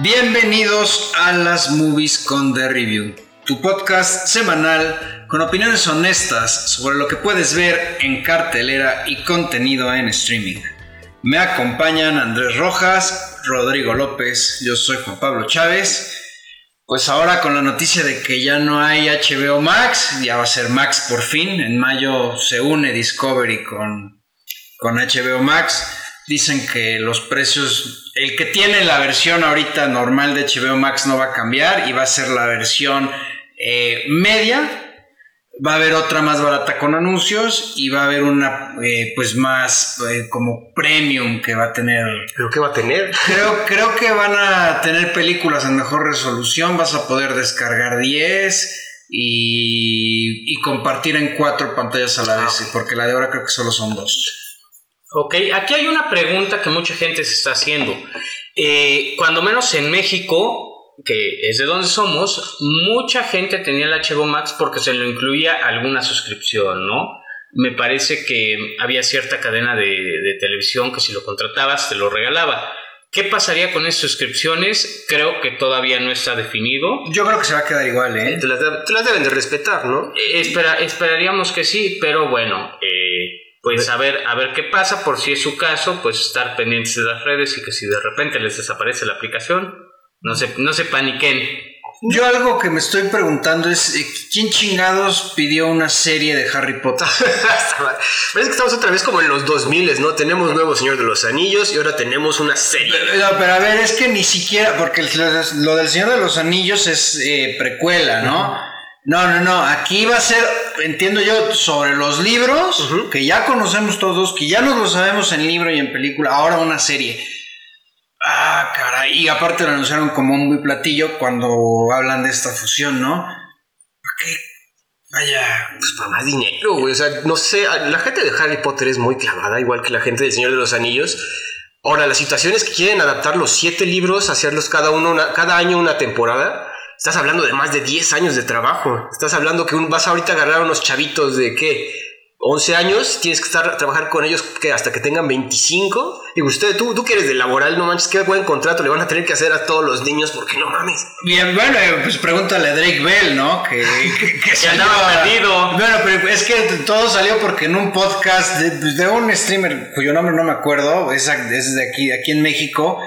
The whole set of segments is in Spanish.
Bienvenidos a las Movies con The Review, tu podcast semanal con opiniones honestas sobre lo que puedes ver en cartelera y contenido en streaming. Me acompañan Andrés Rojas, Rodrigo López, yo soy Juan Pablo Chávez. Pues ahora con la noticia de que ya no hay HBO Max, ya va a ser Max por fin. En mayo se une Discovery con, con HBO Max. Dicen que los precios, el que tiene la versión ahorita normal de HBO Max no va a cambiar y va a ser la versión eh, media. Va a haber otra más barata con anuncios y va a haber una eh, pues más eh, como premium que va a tener. ¿Pero qué va a tener? Creo, creo que van a tener películas en mejor resolución, vas a poder descargar 10 y, y compartir en cuatro pantallas a la vez, porque la de ahora creo que solo son dos. Ok, aquí hay una pregunta que mucha gente se está haciendo. Eh, cuando menos en México, que es de donde somos, mucha gente tenía el HBO Max porque se lo incluía alguna suscripción, ¿no? Me parece que había cierta cadena de, de televisión que si lo contratabas te lo regalaba. ¿Qué pasaría con esas suscripciones? Creo que todavía no está definido. Yo creo que se va a quedar igual, ¿eh? Te las, de- te las deben de respetar, ¿no? Eh, espera, esperaríamos que sí, pero bueno, eh, pues a ver, a ver qué pasa, por si es su caso, pues estar pendientes de las redes y que si de repente les desaparece la aplicación, no se, no se paniquen. Yo algo que me estoy preguntando es, eh, ¿quién chingados pidió una serie de Harry Potter? Parece que estamos otra vez como en los 2000, ¿no? Tenemos nuevo Señor de los Anillos y ahora tenemos una serie. No, pero a ver, es que ni siquiera, porque lo del Señor de los Anillos es eh, precuela, ¿no? No, no, no, aquí va a ser, entiendo yo, sobre los libros, que ya conocemos todos, que ya nos lo sabemos en libro y en película, ahora una serie. Ah, caray, y aparte lo anunciaron como un muy platillo cuando hablan de esta fusión, ¿no? ¿Para qué? Vaya, Pues para más dinero, güey. O sea, no sé, la gente de Harry Potter es muy clavada, igual que la gente del Señor de los Anillos. Ahora, las situaciones que quieren adaptar los siete libros, hacerlos cada uno, una- cada año una temporada, estás hablando de más de 10 años de trabajo. Estás hablando que un- vas ahorita a agarrar a unos chavitos de qué, 11 años, tienes que estar trabajar con ellos que hasta que tengan 25. Y usted, tú, tú que eres de laboral, no manches, qué buen contrato le van a tener que hacer a todos los niños porque no mames. Bien, bueno, eh, pues pregúntale a Drake Bell, ¿no? Que, que, que salió andaba perdido. Bueno, pero es que todo salió porque en un podcast de, de un streamer cuyo nombre no me acuerdo, es, es de aquí, aquí en México.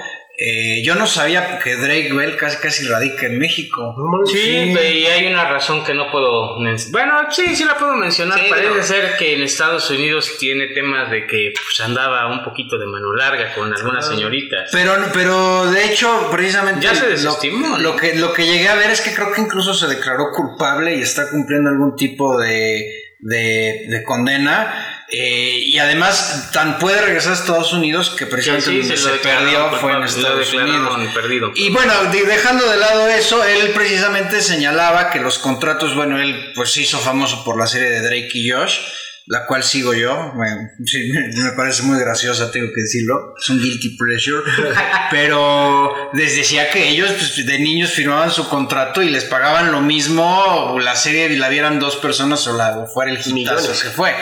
Eh, yo no sabía que Drake Bell casi casi radica en México. Sí, y hay una razón que no puedo mencionar. Bueno, sí, sí la puedo mencionar. Sí, Parece no. ser que en Estados Unidos tiene temas de que pues, andaba un poquito de mano larga con algunas señoritas. Pero, pero de hecho, precisamente Ya se desestimó, Lo, que, lo que llegué a ver es que creo que incluso se declaró culpable y está cumpliendo algún tipo de, de, de condena. Eh, y además, tan puede regresar a Estados Unidos que precisamente Sí, donde se perdió fue en Estados Unidos. perdido. Y bueno, de- dejando de lado eso, él precisamente señalaba que los contratos, bueno, él pues se hizo famoso por la serie de Drake y Josh, la cual sigo yo, me, sí, me- parece muy graciosa, tengo que decirlo, es un guilty pleasure, pero les decía que ellos pues, de niños firmaban su contrato y les pagaban lo mismo, la serie la vieran dos personas o, la, o fuera el hitazo que fue,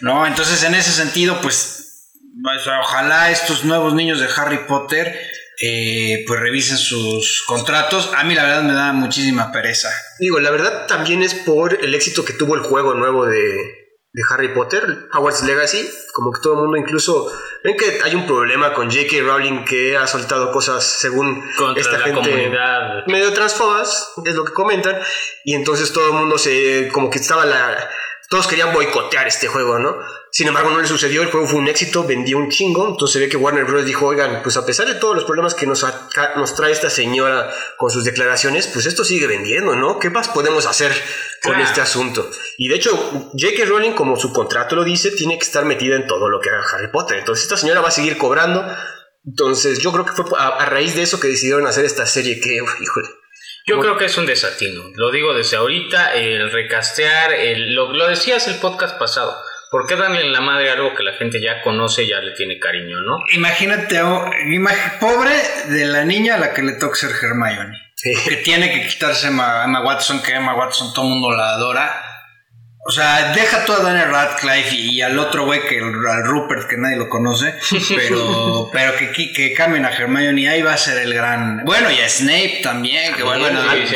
¿no? Entonces en ese sentido, pues sea, ojalá estos nuevos niños de Harry Potter eh, pues revisen sus contratos. A mí la verdad me da muchísima pereza. Digo, la verdad también es por el éxito que tuvo el juego nuevo de, de Harry Potter, Hogwarts Legacy. Como que todo el mundo, incluso. Ven que hay un problema con J.K. Rowling que ha soltado cosas según Contra esta la gente. comunidad. Medio transfobas, es lo que comentan. Y entonces todo el mundo se. Como que estaba la. Todos querían boicotear este juego, ¿no? Sin embargo, no le sucedió. El juego fue un éxito, vendió un chingo. Entonces se ve que Warner Bros. dijo: Oigan, pues a pesar de todos los problemas que nos, nos trae esta señora con sus declaraciones, pues esto sigue vendiendo, ¿no? ¿Qué más podemos hacer con Claro. este asunto? Y de hecho, J.K. Rowling, como su contrato lo dice, tiene que estar metida en todo lo que haga Harry Potter. Entonces, esta señora va a seguir cobrando. Entonces, yo creo que fue a, a raíz de eso que decidieron hacer esta serie que, híjole. Yo creo que es un desatino. Lo digo desde ahorita, el recastear, el, lo, lo decías el podcast pasado. ¿Por qué darle en la madre algo que la gente ya conoce y ya le tiene cariño, no? Imagínate, oh, imag- pobre de la niña a la que le toca ser Hermione. Sí. Que tiene que quitarse Emma, Emma Watson, que Emma Watson todo el mundo la adora. O sea, deja tú a Daniel Radcliffe y, al otro güey que al Rupert que nadie lo conoce, pero pero que, que, cambien a Hermione ahí va a ser el gran. Bueno, y a Snape también, que bueno, sí,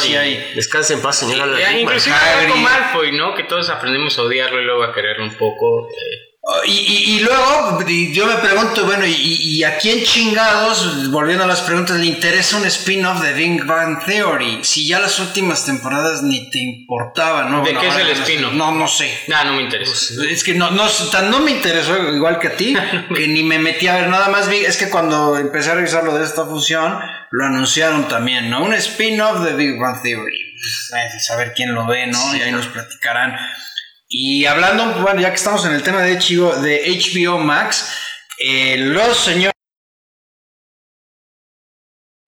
sí, Descansa en paz, señora. Eh, inclusive a Malfoy, ¿no? Que todos aprendemos a odiarlo y luego a quererlo un poco. Eh. Y, y, luego yo me pregunto, bueno, y, y, a quién chingados, volviendo a las preguntas, le interesa un spin-off de Big Bang Theory? Si ya las últimas temporadas ni te importaba, ¿no? ¿De qué es el spin-off? No, no sé. Ah, no me interesa. Es que no, no, no me interesó igual que a ti, que ni me metí a ver nada más. Es que cuando empecé a revisar lo de esta fusión, lo anunciaron también, ¿no? Un spin-off de Big Bang Theory. Pues, saber quién lo ve, ¿no? y ahí nos platicarán. Y hablando, bueno, ya que estamos en el tema de HBO, de HBO Max, eh, los señores...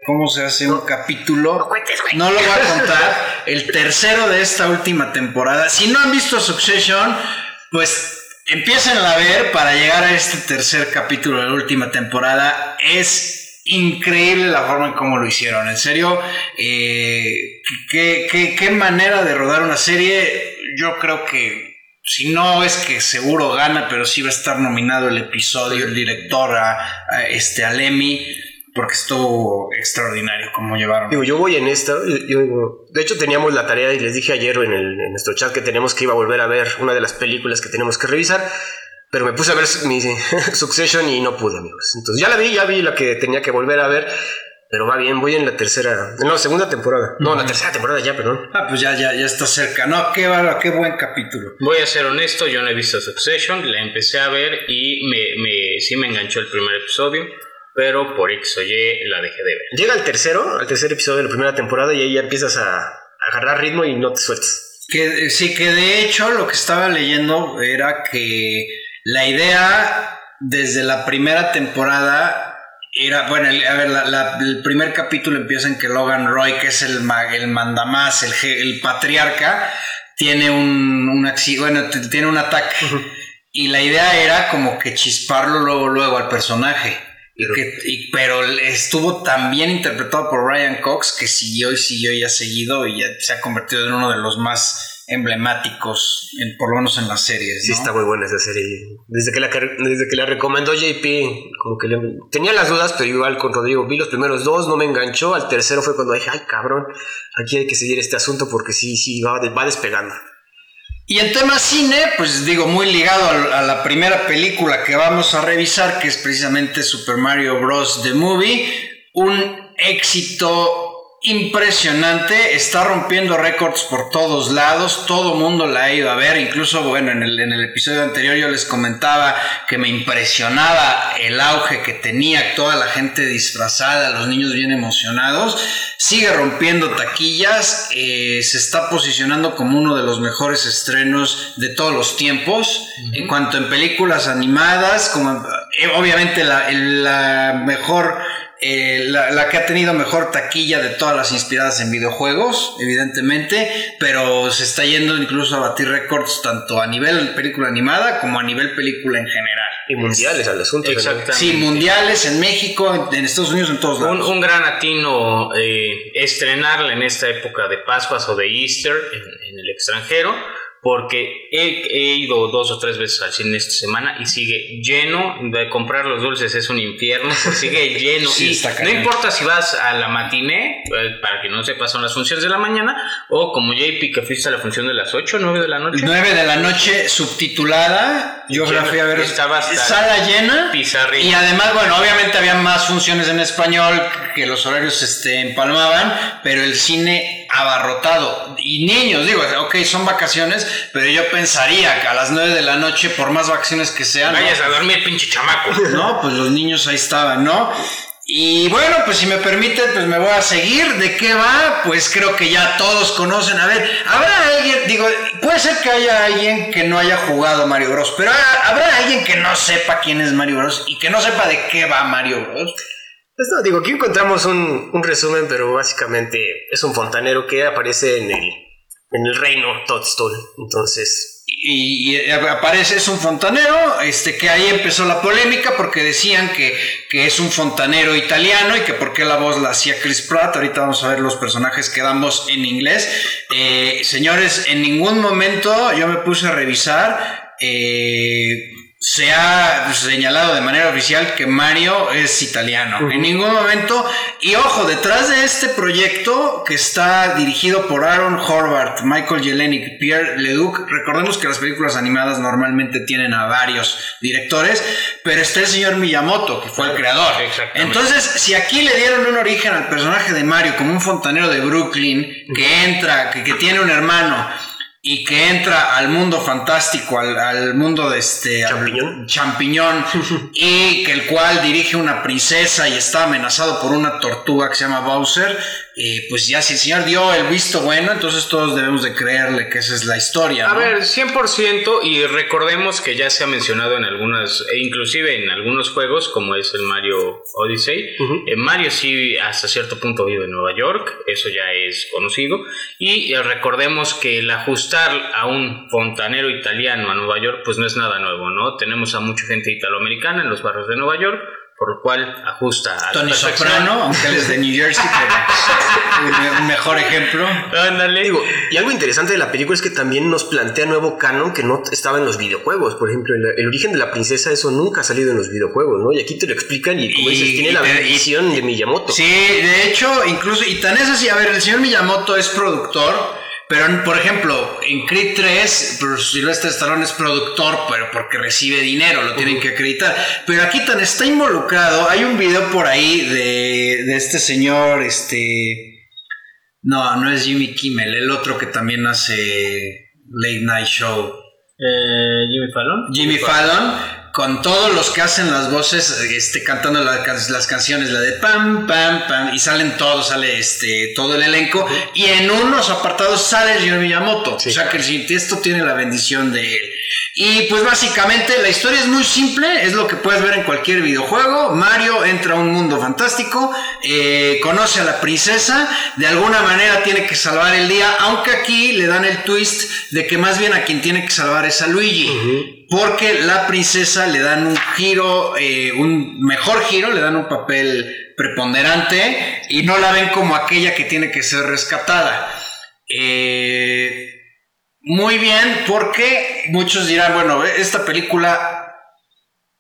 ¿Cómo se hace un capítulo? No lo voy a contar. El tercero de esta última temporada. Si no han visto Succession, pues empiecen a ver para llegar a este tercer capítulo de la última temporada. Es increíble la forma en cómo lo hicieron. En serio, eh, qué, qué manera de rodar una serie. Yo creo que si no es que seguro gana, pero sí va a estar nominado el episodio, el director a, este a porque estuvo extraordinario como llevaron. Digo, yo voy en esto, de hecho teníamos la tarea y les dije ayer en, el, en nuestro chat que tenemos que iba a volver a ver una de las películas que tenemos que revisar, pero me puse a ver mi Succession y no pude, amigos. Entonces ya la vi, ya vi la que tenía que volver a ver, pero va bien, voy en la tercera, no, segunda temporada. No, la tercera temporada ya, perdón. Ah, pues ya, ya, ya está cerca. No, qué qué buen capítulo. Voy a ser honesto, yo no he visto Succession, la empecé a ver y me, me sí me enganchó el primer episodio, pero por X o Y la dejé de ver. Llega el tercero, al tercer episodio de la primera temporada y ahí ya empiezas a, agarrar ritmo y no te sueltas. Que, sí, que de hecho lo que estaba leyendo era que la idea desde la primera temporada era, bueno, a ver, el primer capítulo empieza en que Logan Roy, que es el, el mandamás, el, el patriarca, tiene un, un bueno, tiene un ataque. Y la idea era como que chisparlo luego, luego al personaje. Pero, pero estuvo tan bien interpretado por Ryan Cox que siguió y siguió y ha seguido y ya se ha convertido en uno de los más emblemáticos, en, por lo menos en las series. Sí, está muy buena esa serie. Desde que la, desde que la recomendó JP, como que tenía las dudas, pero igual con Rodrigo vi los primeros dos, no me enganchó. Al tercero fue cuando dije, ay cabrón, aquí hay que seguir este asunto porque sí, sí, va, va despegando. Y en tema cine, pues digo, muy ligado a, a la primera película que vamos a revisar, que es precisamente Super Mario Bros. The Movie, un éxito impresionante, está rompiendo récords por todos lados, todo mundo la ha ido a ver, incluso bueno, en el, en el episodio anterior yo les comentaba que me impresionaba el auge que tenía toda la gente disfrazada, los niños bien emocionados, sigue rompiendo taquillas, eh, se está posicionando como uno de los mejores estrenos de todos los tiempos, en cuanto en películas animadas, como eh, obviamente la, la mejor eh, la, que ha tenido mejor taquilla de todas las inspiradas en videojuegos, evidentemente, pero se está yendo incluso a batir récords tanto a nivel película animada como a nivel película en general. Y mundiales al asunto. Exactamente. Sí, mundiales en México, en, Estados Unidos, en todos lados. Un, gran atino eh, estrenarla en esta época de Pascuas o de Easter en el extranjero porque he, ido dos o tres veces al cine esta semana y sigue lleno. De comprar los dulces es un infierno, sigue lleno. no importa si vas a la matiné, eh, para que no sepas, son las funciones de la mañana, o como JP que fuiste a la función de las 8 o 9 de la noche. 9 de la noche subtitulada. Yo la fui a ver. Estaba sala llena. Y además, bueno, obviamente había más funciones en español que los horarios este, empalmaban, pero el cine abarrotado. Y niños, digo, ok, son vacaciones, pero yo pensaría que a las 9 de la noche, por más vacaciones que sean. Vayas a dormir, pinche chamaco. No, pues los niños ahí estaban, ¿no? Y bueno, pues si me permite, pues me voy a seguir. ¿De qué va? Pues creo que ya todos conocen. A ver, habrá alguien, digo, puede ser que haya alguien que no haya jugado Mario Bros. Pero habrá alguien que no sepa quién es Mario Bros. y que no sepa de qué va Mario Bros. Pues no, digo, aquí encontramos un, un resumen, pero básicamente es un fontanero que aparece en el en el reino Toadstool. Entonces. Y, aparece, es un fontanero, este, que ahí empezó la polémica porque decían que, que es un fontanero italiano y que por qué la voz la hacía Chris Pratt. Ahorita vamos a ver los personajes que damos en inglés. Eh, señores, en ningún momento yo me puse a revisar. Eh, se ha señalado de manera oficial que Mario es italiano. En ningún momento. Y ojo, detrás de este proyecto que está dirigido por Aaron Horvath, Michael Jelenic, Pierre Leduc, recordemos que las películas animadas normalmente tienen a varios directores, pero está el señor Miyamoto, que fue el creador. Entonces, si aquí le dieron un origen al personaje de Mario como un fontanero de Brooklyn que entra, que tiene un hermano y que entra al mundo fantástico, al, mundo de este champiñón, champiñón y que el cual dirige una princesa y está amenazado por una tortuga que se llama Bowser, eh, pues ya si el señor dio el visto bueno, entonces todos debemos de creerle que esa es la historia. A ver, 100% y recordemos que ya se ha mencionado en algunas, e inclusive en algunos juegos como es el Mario Odyssey, eh, Mario sí hasta cierto punto vive en Nueva York, eso ya es conocido, y eh, recordemos que el ajustar a un fontanero italiano a Nueva York pues no es nada nuevo, ¿no? Tenemos a mucha gente italoamericana en los barrios de Nueva York, por lo cual ajusta a Tony Soprano, aunque él es de New Jersey, pero un mejor ejemplo. Ándale. Digo, y algo interesante de la película es que también nos plantea nuevo canon que no estaba en los videojuegos. Por ejemplo, el, origen de la princesa, eso nunca ha salido en los videojuegos, ¿no? Y aquí te lo explican y, como dices, tiene la bendición de Miyamoto. Sí, de hecho, incluso, y tan es así, a ver, el señor Miyamoto es productor pero, por ejemplo, en Creed 3, pues, Sylvester Stallone es productor, pero porque recibe dinero, lo tienen que acreditar. Pero aquí tan está involucrado. Hay un video por ahí de, de este señor, este. No, no es Jimmy Kimmel, el otro que también hace Late Night Show. Eh, Jimmy Fallon. Jimmy Fallon con todos los que hacen las voces, este, cantando las canciones, la de pam, pam, pam, y salen todos, sale este, todo el elenco, y en unos apartados sale Jiro Miyamoto, o sea que esto tiene la bendición de él. Y pues básicamente la historia es muy simple, es lo que puedes ver en cualquier videojuego. Mario entra a un mundo fantástico, eh, conoce a la princesa, de alguna manera tiene que salvar el día, aunque aquí le dan el twist de que más bien a quien tiene que salvar es a Luigi. Porque la princesa le dan un giro, eh, un mejor giro, le dan un papel preponderante y no la ven como aquella que tiene que ser rescatada. Eh, muy bien, porque muchos dirán, bueno, esta película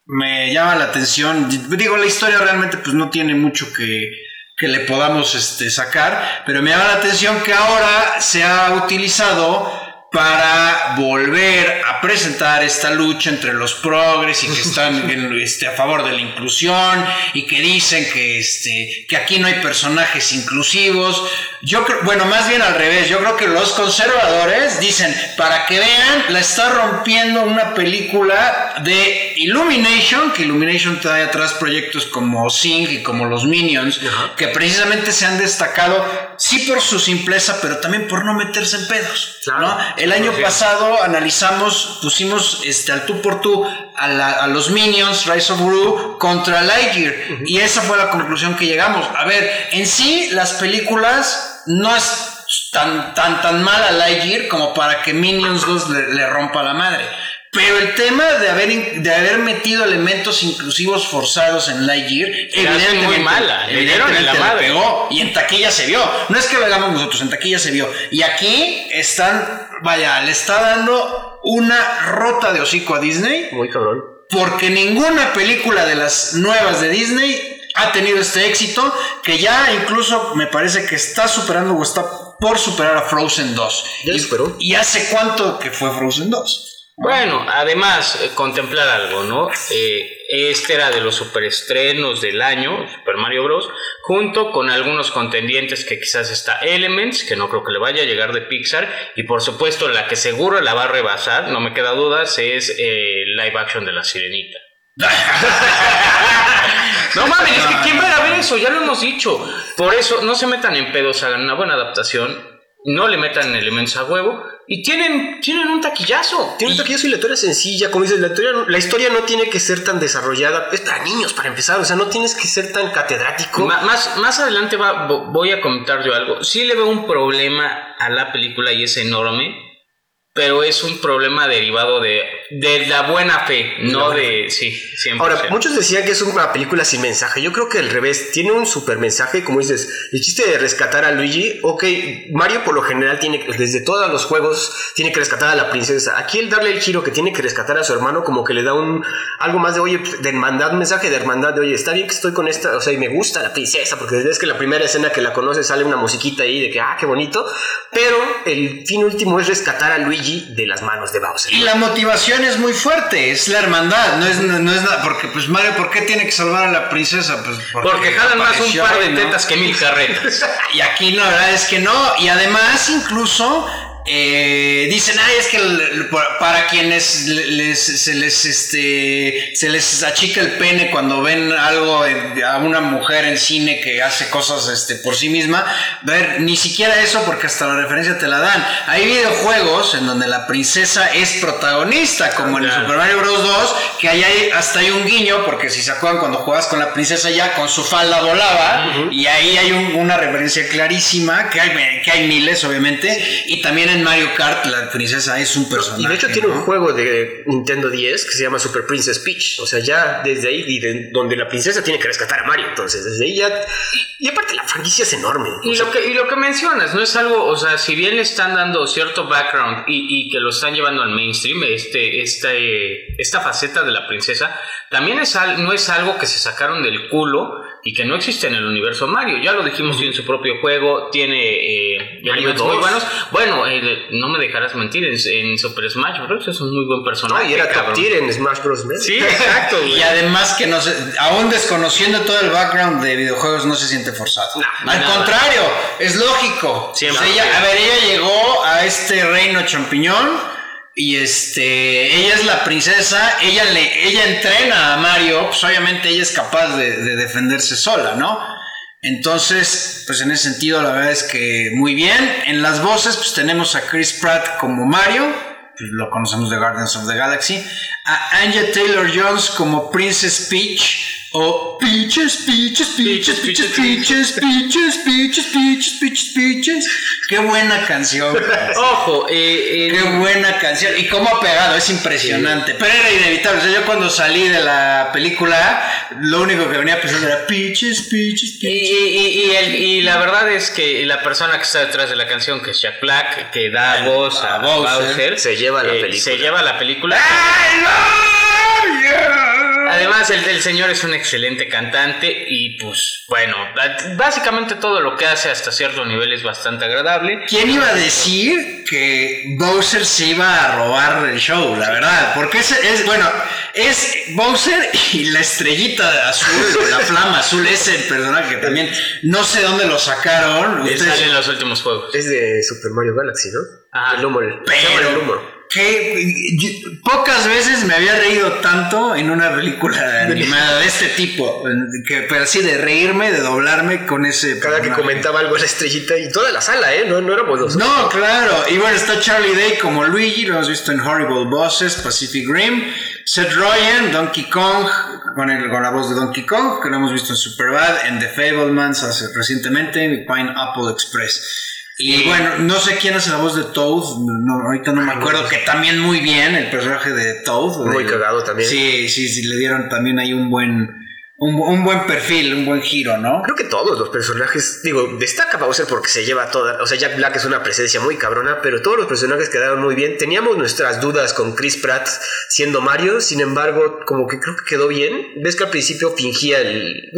me llama la atención. Digo, la historia realmente pues no tiene mucho que, que le podamos este, sacar, pero me llama la atención que ahora se ha utilizado para volver a presentar esta lucha entre los progres y que están este, a favor de la inclusión y que dicen que, este, que aquí no hay personajes inclusivos. Yo creo, bueno, más bien al revés, yo creo que los conservadores dicen, para que vean, la está rompiendo una película de Illumination, que Illumination trae atrás proyectos como Sing y como los Minions, que precisamente se han destacado, sí por su simpleza, pero también por no meterse en pedos. ¿no? El año pasado analizamos, pusimos este, al tú por tú a, los Minions, Rise of Gru, contra Lightyear. Y esa fue la conclusión que llegamos. A ver, en sí, las películas no es tan, tan, tan mala Lightyear como para que Minions 2 le, rompa la madre. Pero el tema de haber, de haber metido elementos inclusivos forzados en Lightyear, evidentemente, muy mala. evidentemente le pegó. Y en taquilla se vio. No es que lo hagamos nosotros, en taquilla se vio. Y aquí están vaya, le está dando una rota de hocico a Disney. Muy cabrón. Porque ninguna película de las nuevas de Disney ha tenido este éxito que ya incluso me parece que está superando o está por superar a Frozen 2. Ya y, superó. ¿Y hace cuánto que fue Frozen 2? Bueno, además, eh, contemplar algo, ¿no? Eh, este era de los superestrenos del año, Super Mario Bros., junto con algunos contendientes que quizás está Elements, que no creo que le vaya a llegar de Pixar, y por supuesto la que seguro la va a rebasar, no me queda dudas, es eh, live action de La Sirenita. no mames, es que ¿quién va a ver eso? Ya lo hemos dicho. Por eso, no se metan en pedos, hagan una buena adaptación no le metan elementos a huevo y tienen, tienen un taquillazo. Tienen un taquillazo y la historia es sencilla, como dices, la historia, la historia no tiene que ser tan desarrollada, es para niños para empezar, o sea, no tienes que ser tan catedrático. más, más adelante voy a comentar yo algo. Sí le veo un problema a la película y es enorme, pero es un problema derivado de, de la buena fe, no de... Sí, siempre. Ahora, muchos decían que es una película sin mensaje. Yo creo que al revés, tiene un super mensaje, como dices, el chiste de rescatar a Luigi, ok, Mario por lo general tiene, desde todos los juegos, tiene que rescatar a la princesa. Aquí el darle el giro que tiene que rescatar a su hermano, como que le da un algo más de, oye, de hermandad, un mensaje de hermandad, de, oye, está bien que estoy con esta, o sea, y me gusta la princesa, porque desde que la primera escena que la conoce sale una musiquita ahí de que, ah, qué bonito, pero el fin último es rescatar a Luigi de las manos de Bowser. Y la motivación es muy fuerte, es la hermandad, no es, no es nada, porque pues Mario, ¿por qué tiene que salvar a la princesa? Pues porque, jalan más un par de tetas que mil carretas. y aquí la verdad es que no, y además incluso eh, dicen, ay, es que para quienes se les este se les achica el pene cuando ven algo a una mujer en cine que hace cosas este por sí misma, ver ni siquiera eso porque hasta la referencia te la dan. Hay videojuegos en donde la princesa es protagonista, como en el Super Mario Bros. 2, que ahí hay, hasta hay un guiño porque si se acuerdan cuando juegas con la princesa ya con su falda volaba y ahí hay una referencia clarísima que hay que hay miles obviamente y también en Mario Kart la princesa es un personaje. Y de hecho tiene un juego de Nintendo 10 que se llama Super Princess Peach. O sea, ya desde ahí, y de, donde la princesa tiene que rescatar a Mario. Entonces, desde ahí ya. Y aparte, la franquicia es enorme. Y, lo, que, y lo que mencionas, no es algo. O sea, si bien le están dando cierto background y, que lo están llevando al mainstream, este, este, esta faceta de la princesa, también es, no es algo que se sacaron del culo y que no existe en el universo Mario. Ya lo dijimos, tiene su propio juego, tiene eh, elementos muy buenos. Bueno, eh, no me dejarás mentir, en, Super Smash Bros. es un muy buen personaje. y era top en Smash Bros. Sí, exacto. y además que no se, aún desconociendo todo el background de videojuegos no se siente forzado. Al contrario, es lógico. Siempre. a ver, ella llegó a este reino champiñón y este, ella es la princesa, ella le, ella entrena a Mario, pues obviamente ella es capaz de, defenderse sola, ¿no? Entonces, pues en ese sentido, la verdad es que muy bien. En las voces, pues tenemos a Chris Pratt como Mario, pues, lo conocemos de Guardians of the Galaxy, a Anya Taylor Jones como Princess Peach, o Peaches, Peaches, Peaches, Peaches, Peaches, Peaches, Peaches, Peaches, Peaches, Peaches. Qué buena canción. Ojo, eh, qué buena canción. Y cómo ha pegado, es impresionante. Pero era inevitable. O sea, yo cuando salí de la película, lo único que venía pensando era Peaches, Peaches, Peaches. Y, y, la verdad es que la persona que está detrás de la canción, que es Jack Black, que da voz a, Bowser, se lleva la película. Se lleva la película. Además, el, el, señor es un excelente cantante y pues bueno, básicamente todo lo que hace hasta cierto nivel es bastante agradable. ¿Quién iba a decir que Bowser se iba a robar el show, la verdad? Porque es, es bueno, es Bowser y la estrellita azul, la flama azul, ese personaje que también no sé dónde lo sacaron. Ustedes, en los últimos juegos. Es de Super Mario Galaxy, ¿no? Ah, el humor. Pero, el humor que pocas veces me había reído tanto en una película animada de este tipo, que, pero así de reírme, de doblarme con ese. Cada que comentaba algo la estrellita y toda la sala, ¿eh? No, no éramos dos. No, claro. Y bueno, está Charlie Day como Luigi, lo hemos visto en Horrible Bosses, Pacific Rim. Seth Rogen, Donkey Kong, con, el, con la voz de Donkey Kong, que lo hemos visto en Superbad, en The Fablemans hace, recientemente, en Pineapple Express. Y bueno, no sé quién hace la voz de Toad, no, ahorita no me acuerdo, que también muy bien el personaje de Toad. Muy cagado también. Sí, sí, sí, le dieron también ahí un buen un, buen perfil, un buen giro, ¿no? Creo que todos los personajes, digo, destaca Bowser porque se lleva toda, o sea, Jack Black es una presencia muy cabrona, pero todos los personajes quedaron muy bien. Teníamos nuestras dudas con Chris Pratt siendo Mario, sin embargo, como que creo que quedó bien. Ves que al principio fingía el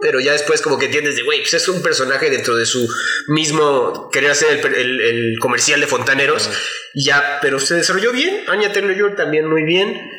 pero ya después como que entiendes de, güey, pues es un personaje dentro de su mismo querer hacer el, comercial de fontaneros, ya, pero se desarrolló bien. Anya Taylor también muy bien.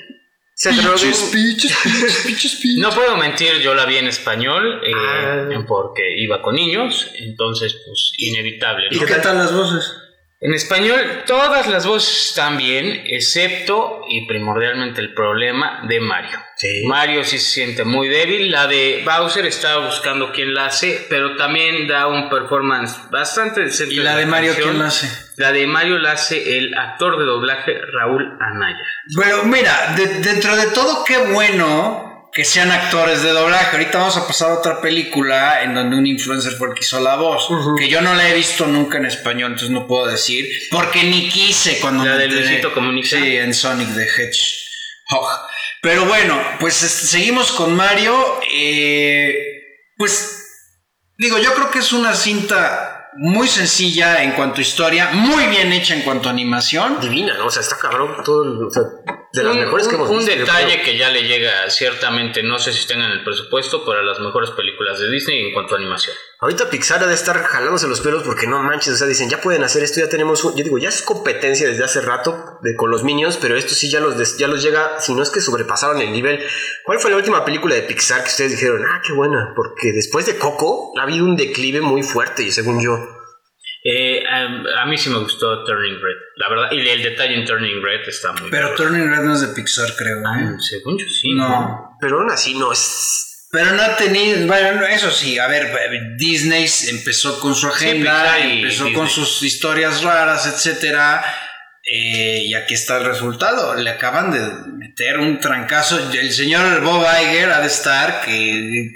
No puedo mentir, yo la vi en español eh, ah. porque iba con niños, entonces pues inevitable. ¿Y qué tal las voces? En español todas las voces están bien, excepto y primordialmente el problema de Mario. Mario sí se siente muy débil, la de Bowser estaba buscando quién la hace, pero también da un performance bastante decente. ¿Y la de Mario quién la hace? La de Mario la hace el actor de doblaje Raúl Anaya. Pero mira, dentro de todo qué bueno que sean actores de doblaje. Ahorita vamos a pasar a otra película en donde un influencer fue el que hizo la voz, que yo no la he visto nunca en español, entonces no puedo decir, porque ni quise cuando La me de. Luisito Comunica. Sí, en Sonic the Hedgehog. Pero bueno, pues seguimos con Mario. eh, pues digo, yo creo que es una cinta muy sencilla en cuanto a historia, muy bien hecha en cuanto a animación. Divina, ¿no? O sea, está cabrón. Todo, el- de las un, mejores que un- hemos un visto. yo detalle que ya le llega ciertamente, no sé si tengan el presupuesto, para las mejores películas de Disney en cuanto a animación. Ahorita Pixar ha de estar jalándose los pelos porque no manches, o sea, dicen, ya pueden hacer esto, ya tenemos, un- yo digo, ya es competencia desde hace rato de, con los Minions, pero esto sí ya los, des- ya los llega, si no es que sobrepasaron el nivel. ¿Cuál fue la última película de Pixar que ustedes dijeron, ah, qué buena? Porque después de Coco ha habido un declive muy fuerte, según yo. Eh, a, a mí sí me gustó Turning Red, la verdad, y el detalle en Turning Red está muy Pero. Turning Red no es de Pixar, creo. ¿eh? Ah, según yo sí. No. Pero aún así no es... Pero no ha tenido, bueno, eso sí, a ver, Disney empezó con su agenda, empezó Disney. con sus historias raras, etcétera, eh, y aquí está el resultado. Le acaban de meter un trancazo. El señor Bob Iger ha de estar que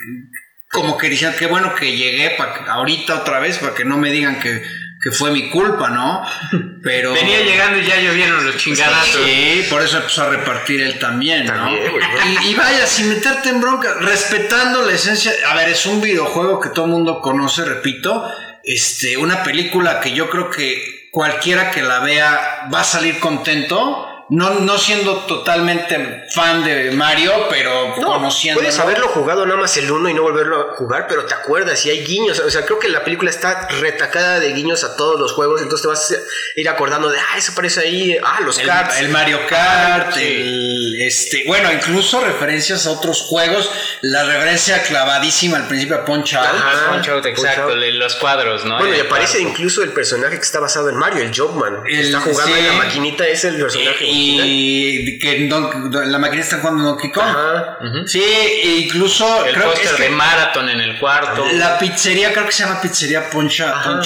como que dicen qué bueno que llegué pa- ahorita otra vez para que no me digan que, que fue mi culpa, ¿no? Pero Venía llegando y ya llovieron los chingadazos. Sí, por eso empezó a repartir él también, ¿no? También, güey. Y, y vaya, sin meterte en bronca, respetando la esencia. A ver, es un videojuego que todo el mundo conoce, repito. Este, una película que yo creo que cualquiera que la vea va a salir contento. No, no siendo totalmente fan de Mario, pero No, conociendo. puedes haberlo jugado nada más el uno y no volverlo a jugar, pero te acuerdas y hay guiños. O sea, creo que la película está retacada de guiños a todos los juegos, entonces te vas a ir acordando de, ah, eso aparece ahí, ah, los El, el Mario Kart, Sí. el, este, bueno, incluso referencias a otros juegos, la referencia clavadísima al principio a Punch Out. Ajá. Punch Out, exacto, Punch Out. le- los cuadros, ¿no? Bueno, y aparece cuadro. incluso el personaje que está basado en Mario, el Jumpman. que El- está jugando sí. en la maquinita, es el personaje. original. Y que Don- la máquina está jugando Donkey Kong. Ajá. Sí, e incluso El creo que póster es que de Marathon en el cuarto. la pizzería creo que se llama pizzería Out. Punch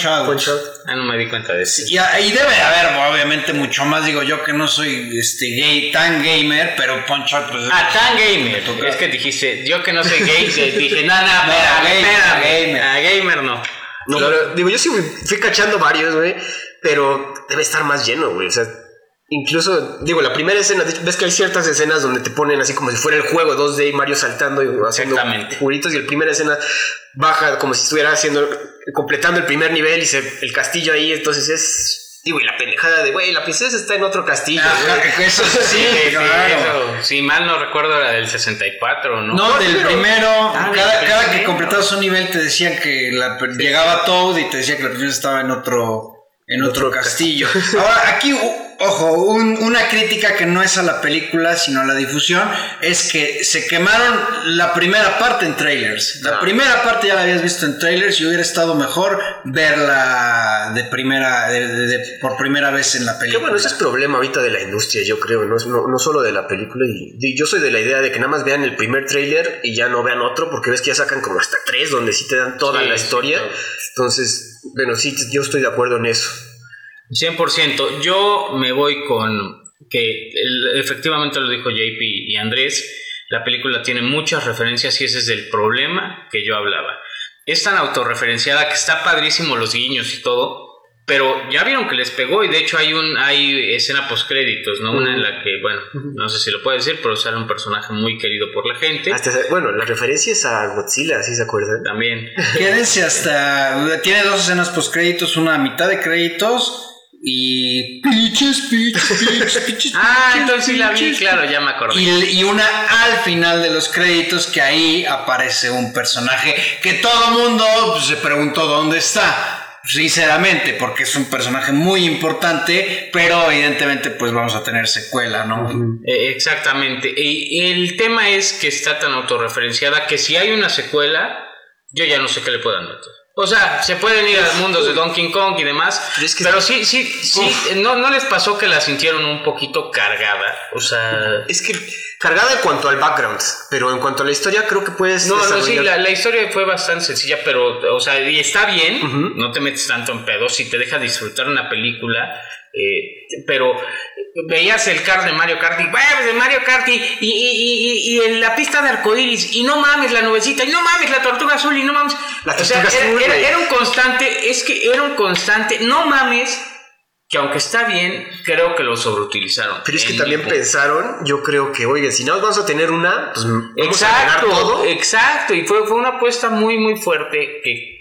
Out. Ah, no me di cuenta de eso. Y ahí debe de haber, obviamente, mucho más. Digo yo que no soy este gay, tan gamer, pero Punch Out, pues. Ah, tan gamer. Es que dijiste, yo que no soy gay, dije, no, no, No, espera, gamer, gamer. Ah, gamer no. No, pero, digo, yo sí fui, fui cachando varios, güey, pero debe estar más lleno, güey. O sea, incluso, digo, la primera escena, ves que hay ciertas escenas donde te ponen así como si fuera el juego 2D y Mario saltando y haciendo juritos y la primera escena baja como si estuviera haciendo, completando el primer nivel y se, el castillo ahí, entonces es... Digo, y la pendejada de, güey, la princesa está en otro castillo. Güey. eso sí, Sí, sí, claro. eso. Si mal no recuerdo, era del 64, ¿no? No, del pero- primero, Ah, cada, del cada que completabas un nivel te decían que la, llegaba Toad y te decía que la princesa estaba en otro, en otro, castillo. Ahora, aquí, ojo, un- una crítica que no es a la película, sino a la difusión, es que se quemaron la primera parte en trailers. La Ah. primera parte ya la habías visto en trailers y hubiera estado mejor verla de primera, de- de- de- por primera vez en la película. bueno, ese es problema ahorita de la industria, yo creo, no, no, no solo de la película. Y, yo soy de la idea de que nada más vean el primer tráiler y ya no vean otro, porque ves que ya sacan como hasta tres donde sí te dan toda Sí, la sí, historia. Entonces, bueno, sí, yo estoy de acuerdo en eso. 100%. Yo me voy con que efectivamente lo dijo JP y Andrés, la película tiene muchas referencias y ese es el problema que yo hablaba. Es tan autorreferenciada que está padrísimo los guiños y todo, pero ya vieron que les pegó y de hecho hay un hay escena post créditos, ¿no? Una en la que, bueno, no sé si lo puedo decir, pero sale un personaje muy querido por la gente. Hasta, bueno, la referencia es a Godzilla, ¿sí se acuerdan? También. Quédense hasta. Tiene dos escenas post créditos, una a mitad de créditos y. Pitches, pitches, pitches, pitches. Ah, entonces sí la vi, pitches. claro, ya me acordé. Y, y una al final de los créditos que ahí aparece un personaje que todo mundo pues, se preguntó dónde está. Sinceramente, porque es un personaje muy importante, pero evidentemente pues vamos a tener secuela, ¿no? Eh, exactamente. Y y el tema es que está tan autorreferenciada que si hay una secuela, yo ya no sé qué le puedan meter. O sea, se pueden ir a mundos de Donkey Kong y demás, Pero es que- pero sí, sí, sí, no, no les pasó que la sintieron un poquito cargada. O sea, Es que cargada en cuanto al background, pero en cuanto a la historia creo que puedes no, no, sí, la, la historia fue bastante sencilla, pero, o sea, y está bien, no te metes tanto en pedos y te deja disfrutar una película Eh, pero veías el car de Mario Kart y "Bah, de Mario Kart y, y, y- y- y en la pista de arcoiris y no mames la nubecita y no mames la tortuga azul y no mames La o sea, era, azul, era- un constante es que era un constante no mames que aunque está bien creo que lo sobreutilizaron Pero es que también pensaron, yo creo que, oye, si no vamos a tener una, pues vamos a Exacto, todo. exacto. Y fue, fue una apuesta muy, muy fuerte que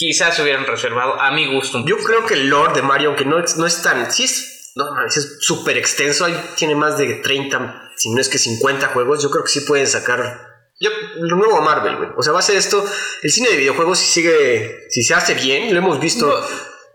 quizás se hubieran reservado a mi gusto. Yo creo que el lore de Mario, aunque no es, no es tan. Sí, es. No, es súper extenso. Ahí tiene más de 30, si no es que 50 juegos. Yo creo que sí pueden sacar. Yo, lo nuevo a Marvel, güey. O sea, va a ser esto. El cine de videojuegos, si sigue. Si se hace bien, lo hemos visto. No,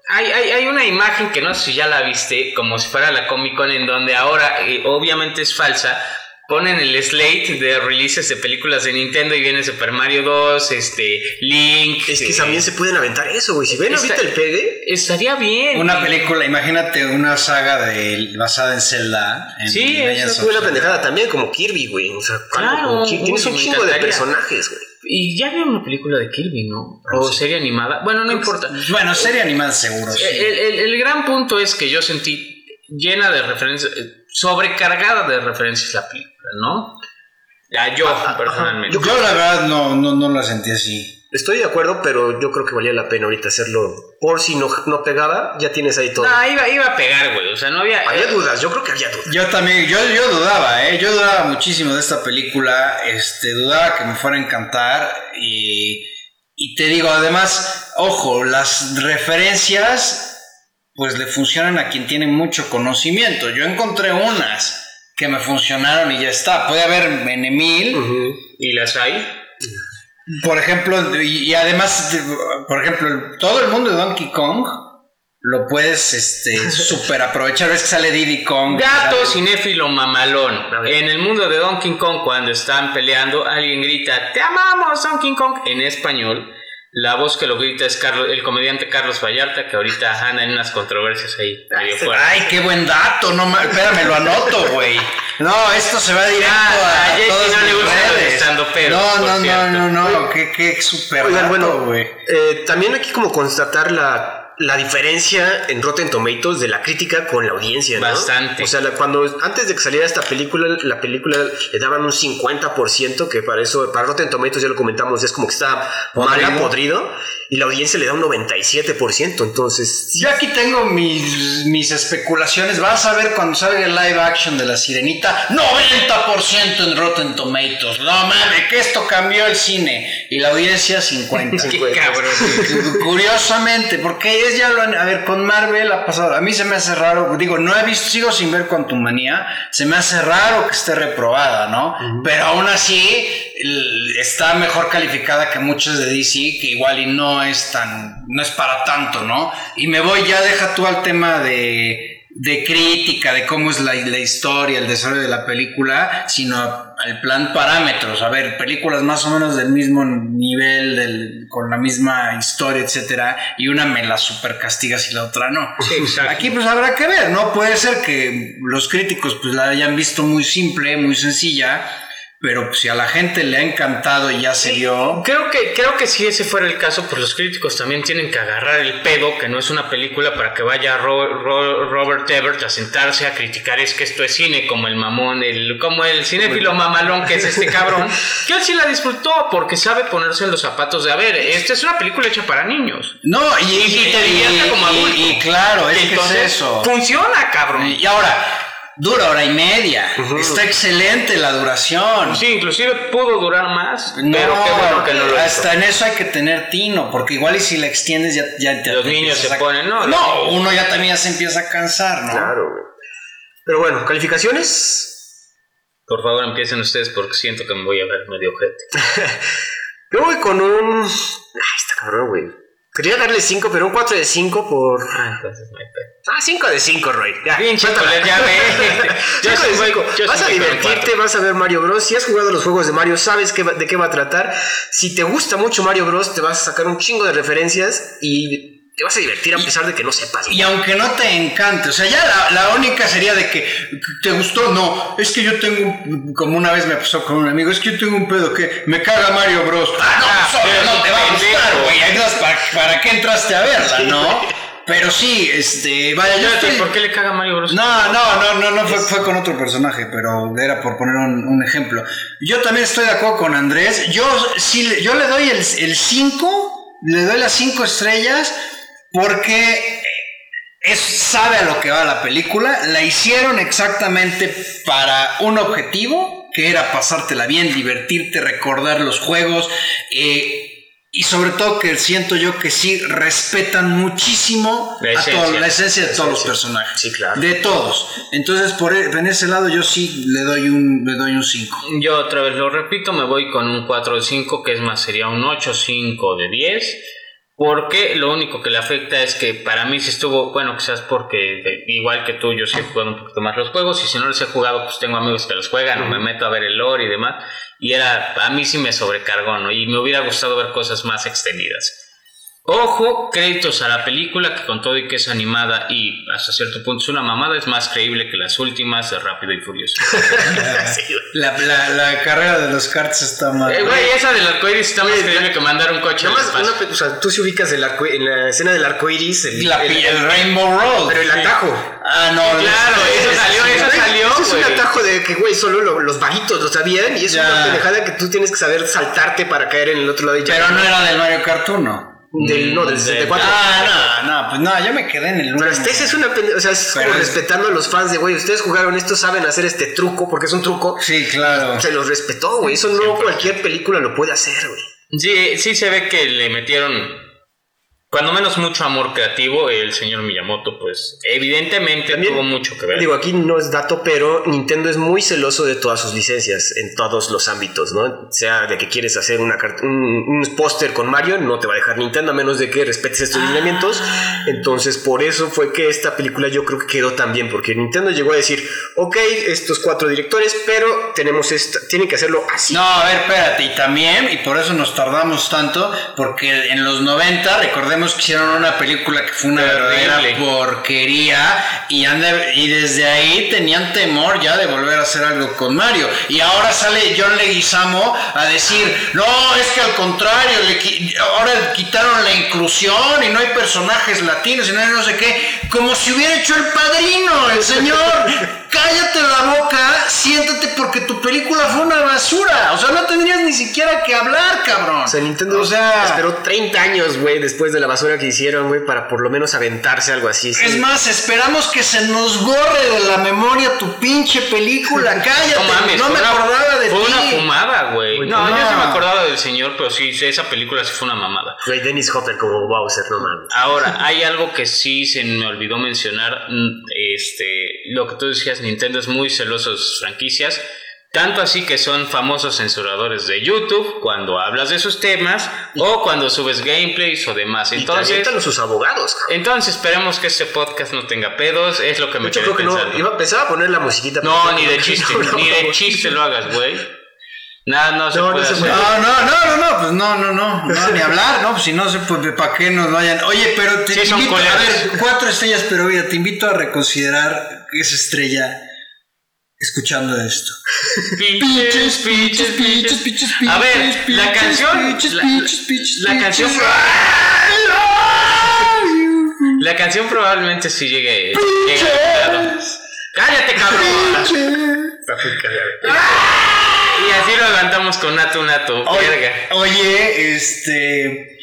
Hay, hay, hay una imagen que no sé si ya la viste, como si fuera la Comic Con, en donde ahora, eh, obviamente es falsa, ponen el slate de releases de películas de Nintendo y viene Super Mario 2, este, Link. Es que eh, también se pueden aventar eso, güey. Si ven ahorita el pegue. Estaría bien. Una película, imagínate una saga de, basada en Zelda. En Sí, Fue una pendejada también, como Kirby, güey. O sea, Claro, como. Tienes un chingo de personajes, güey. Y ya había una película de Kirby, ¿no? O serie animada. Bueno, no importa. Bueno, serie animada seguro, sí. El, el- el gran punto es que yo sentí llena de referencias, eh, sobrecargada de referencias la película, ¿no? Ya yo, personalmente. Yo la verdad no, no, no la sentí así. Estoy de acuerdo, pero yo creo que valía la pena ahorita hacerlo. Por si no, no pegaba, ya tienes ahí todo. No, iba, iba a pegar, güey. O sea, no había. Había eh, dudas, yo creo que había dudas. Yo también, yo, yo dudaba, ¿eh? Yo dudaba muchísimo de esta película, este, dudaba que me fuera a encantar y, y te digo, además, ojo, las referencias pues le funcionan a quien tiene mucho conocimiento. Yo encontré unas que me funcionaron y ya está. Puede haber en ¿Y las hay? por ejemplo, y, y además, de- por ejemplo, todo el mundo de Donkey Kong lo puedes este, super aprovechar. Ves que sale Diddy Kong. Gato cinéfilo mamalón. En el mundo de Donkey Kong, cuando están peleando, alguien grita: ¡Te amamos, Donkey Kong! En español. La voz que lo grita es Carlos, el comediante Carlos Vallarta, que ahorita anda en unas controversias ahí fuertes. Ay, qué buen dato, no ma- espérame, lo anoto, güey. No, esto se va directo Ah, a, a todas no le No, no, no, no, no, qué, qué super Oigan, dato, bueno, güey. eh, también aquí como constatar la, la diferencia en Rotten Tomatoes de la crítica con la audiencia, ¿no? Bastante. O sea, la- cuando antes de que saliera esta película, la película le daban un 50%, que para eso, para Rotten Tomatoes ya lo comentamos, es como que está Podrido. mala, podrido, y la audiencia le da un 97%, entonces... sí, Yo aquí tengo mis, mis especulaciones. Vas a ver cuando salga el live action de la sirenita, 90% en Rotten Tomatoes. No mames, que esto cambió el cine. Y la audiencia 50. Qué cabrón. Curiosamente, porque es ya lo han- a ver, con Marvel ha pasado, a mí se me hace raro, digo, no he visto, sigo sin ver con tu manía, se me hace raro que esté reprobada, ¿no? Pero aún así está mejor calificada que muchas de DC, que igual y no es tan, no es para tanto, ¿no? Y me voy, ya deja tú al tema de de crítica, de cómo es la, la historia, el desarrollo de la película, sino al plan parámetros. A ver, películas más o menos del mismo nivel, del, con la misma historia, etcétera, y una me la super castiga si la otra no. Sí, exacto. Aquí pues habrá que ver, ¿no? Puede ser que los críticos pues la hayan visto muy simple, muy sencilla, pero pues, si a la gente le ha encantado y ya se dio... Creo que, creo que si ese fuera el caso, pues los críticos también tienen que agarrar el pedo, que no es una película para que vaya Ro- Ro- Robert Ebert a sentarse a criticar, es que esto es cine, como el mamón, el, como el cinéfilo mamalón que es este cabrón, que él sí la disfrutó porque sabe ponerse en los zapatos de, a ver, esta es una película hecha para niños. No, y, Y te divierte como y- adulto. y claro, es que Entonces, es eso. Funciona, cabrón. Y ahora, dura hora y media. Está excelente la duración. Sí, inclusive pudo durar más, No, pero qué bueno que no lo hizo. hasta en eso hay que tener tino, porque igual y si la extiendes ya, ya te Los niños se a- ponen, no, No, los- uno ya también ya se empieza a cansar, ¿no? Claro, güey. Pero bueno, calificaciones. Por favor, empiecen ustedes porque siento que me voy a ver medio ojete. Yo voy con un. Ay, está cabrón, güey. Quería darle 5, pero un 4 de 5 por. Ah, entonces no hay pedo. Ah, 5 de 5, Roy. Ya, suéltala. colega, ya ve. Yo 5 sí de voy- 5. yo sí Vas a divertirte, vas a ver Mario Bros. Si has jugado los juegos de Mario, sabes qué va- de qué va a tratar. Si te gusta mucho Mario Bros, te vas a sacar un chingo de referencias y te vas a divertir a pesar de que no sepas. Y aunque no te encante, o sea, ya la, la única sería de que te gustó, no, es que yo tengo, como una vez me pasó con un amigo, es que yo tengo un pedo que me caga Mario Bros. Ah, no, Ah, pero no te va a gustar, güey, ¿para, ¿para qué entraste a verla, no? Pero sí, este, vaya, yo estoy- ¿Por qué le caga Mario Bros? No, no, no, no, no fue, fue con otro personaje, pero era por poner un, un ejemplo. Yo también estoy de acuerdo con Andrés. Yo sí, le- yo le doy el 5, le doy las 5 estrellas porque es, sabe a lo que va la película. La hicieron exactamente para un objetivo, que era pasártela bien, divertirte, recordar los juegos. eh, y sobre todo que siento yo que sí respetan muchísimo La a esencia. todo- la esencia de La todos los personajes. Sí, claro. De todos. Entonces, por e- en ese lado yo sí le doy un le doy un 5. Yo otra vez lo repito, me voy con un 4 de 5, que es más, sería un 8 5 de 10. Porque lo único que le afecta es que para mí sí estuvo, bueno, quizás porque de- igual que tú, yo sí he jugado un poquito más los juegos y si no los he jugado, pues tengo amigos que los juegan o me meto a ver el lore y demás. Y era, a mí sí me sobrecargó, ¿no? Y me hubiera gustado ver cosas más extendidas. Ojo, créditos a la película, que con todo y que es animada y hasta cierto punto es una mamada, es más creíble que las últimas de Rápido y Furioso. Sí. La, la- la carrera de los karts está mal. Eh, güey, esa del arcoiris está más creíble que mandar un coche al Nada más, espacio. una o sea, tú si ubicas el arco, en la escena del arco iris, el, La- el- el, Rainbow Road. pero el Sí. atajo. Ah, no. claro, es- eso es- salió, eso Güey, salió, eso es un atajo de que, güey, solo lo- los vaguitos lo sabían y es Ya. una pendejada que tú tienes que saber saltarte para caer en el otro lado y ya. Pero no era del Mario Kart 1. Del, no, del Mm, 64. Ah, no, no, pues no, yo me quedé en el Pero uno. este es una o sea, es Pero como es- respetando a los fans de, güey, ustedes jugaron esto, saben hacer este truco, porque es un truco. Sí, claro. Se los respetó, güey. Eso no cualquier película lo puede hacer, güey. Sí, sí se ve que le metieron, cuando menos mucho amor creativo, el señor Miyamoto, pues evidentemente También, tuvo mucho que ver. Digo, aquí no es dato, pero Nintendo es muy celoso de todas sus licencias en todos los ámbitos, ¿no? Sea de que quieres hacer una un, un póster con Mario, no te va a dejar Nintendo a menos de que respetes estos lineamientos. Entonces, por eso fue que esta película yo creo que quedó tan bien, porque Nintendo llegó a decir, ok, estos cuatro directores, pero tenemos esta, tienen que hacerlo así. No, a ver, espérate, y también, y por eso nos tardamos tanto, porque en los 90, recordemos que hicieron una película que fue una verdadera porquería, y, han de- y desde ahí tenían temor ya de volver a hacer algo con Mario. Y ahora sale John Leguizamo a decir, no, es que al contrario, le ahora quitaron la inclusión y no hay personajes latinos y no hay no sé qué, como si hubiera hecho el padrino, el señor. Cállate la boca, siéntate porque tu película fue una basura. O sea, no tendrías ni siquiera que hablar, cabrón. O sea, Nintendo O sea, esperó 30 años, güey, después de la basura que hicieron, güey, para por lo menos aventarse algo así. sí. Es más, esperamos que se nos borre de la memoria tu pinche película. Cállate, no mames, no fue me una- acordaba de Fue ti. una fumada, güey. Güey, No, no. yo sí me acordaba del señor, pero sí, esa película sí fue una mamada. Güey, Dennis Hopper como Bowser, no mames. Ahora, hay algo que sí se me olvidó mencionar. mm, Este, lo que tú decías, Nintendo es muy celoso de sus franquicias. Tanto así que son famosos censuradores de YouTube cuando hablas de sus temas o cuando subes gameplays o demás. Y Entonces, Entonces, sus abogados. entonces esperemos que este podcast no tenga pedos. Es lo que me quedé creo que no. Iba, pensaba a poner la musiquita. No, ni de chiste, No, no, ni de no. chiste lo hagas, güey. Nada, no se No, no puede se hacer. puede. No, no, no, no, no, pues no, no, no, no, ni hablar, no, pues si no sé, pues para qué nos vayan. Oye, pero te Sí, son invito, a ver, cuatro estrellas, pero mira, te invito a reconsiderar esa estrella escuchando esto. Pinches, pinches, pinches. A ver, la canción. la- La canción. La canción probablemente sí llegue. ¡Cállate, cabrón! Y así lo levantamos con Nato Nato. Verga. oye, este.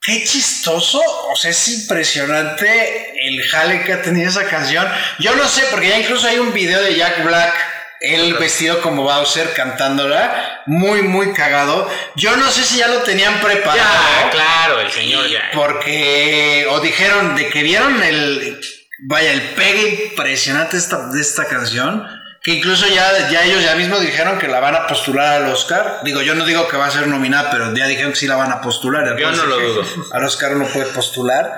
Qué chistoso, o sea, es impresionante el jale que ha tenido esa canción. Yo no sé, porque ya incluso hay un video de Jack Black, él vestido como Bowser cantándola, muy, muy cagado. Yo no sé si ya lo tenían preparado. Ya, claro, el señor ya. Porque, o dijeron de que vieron el, vaya, el pegue impresionante esta, de esta canción, que incluso ya, ya ellos ya mismo dijeron que la van a postular al Oscar. Digo, yo no digo que va a ser nominada, pero ya dijeron que sí la van a postular. Yo no lo que dudo. Al Oscar uno puede postular,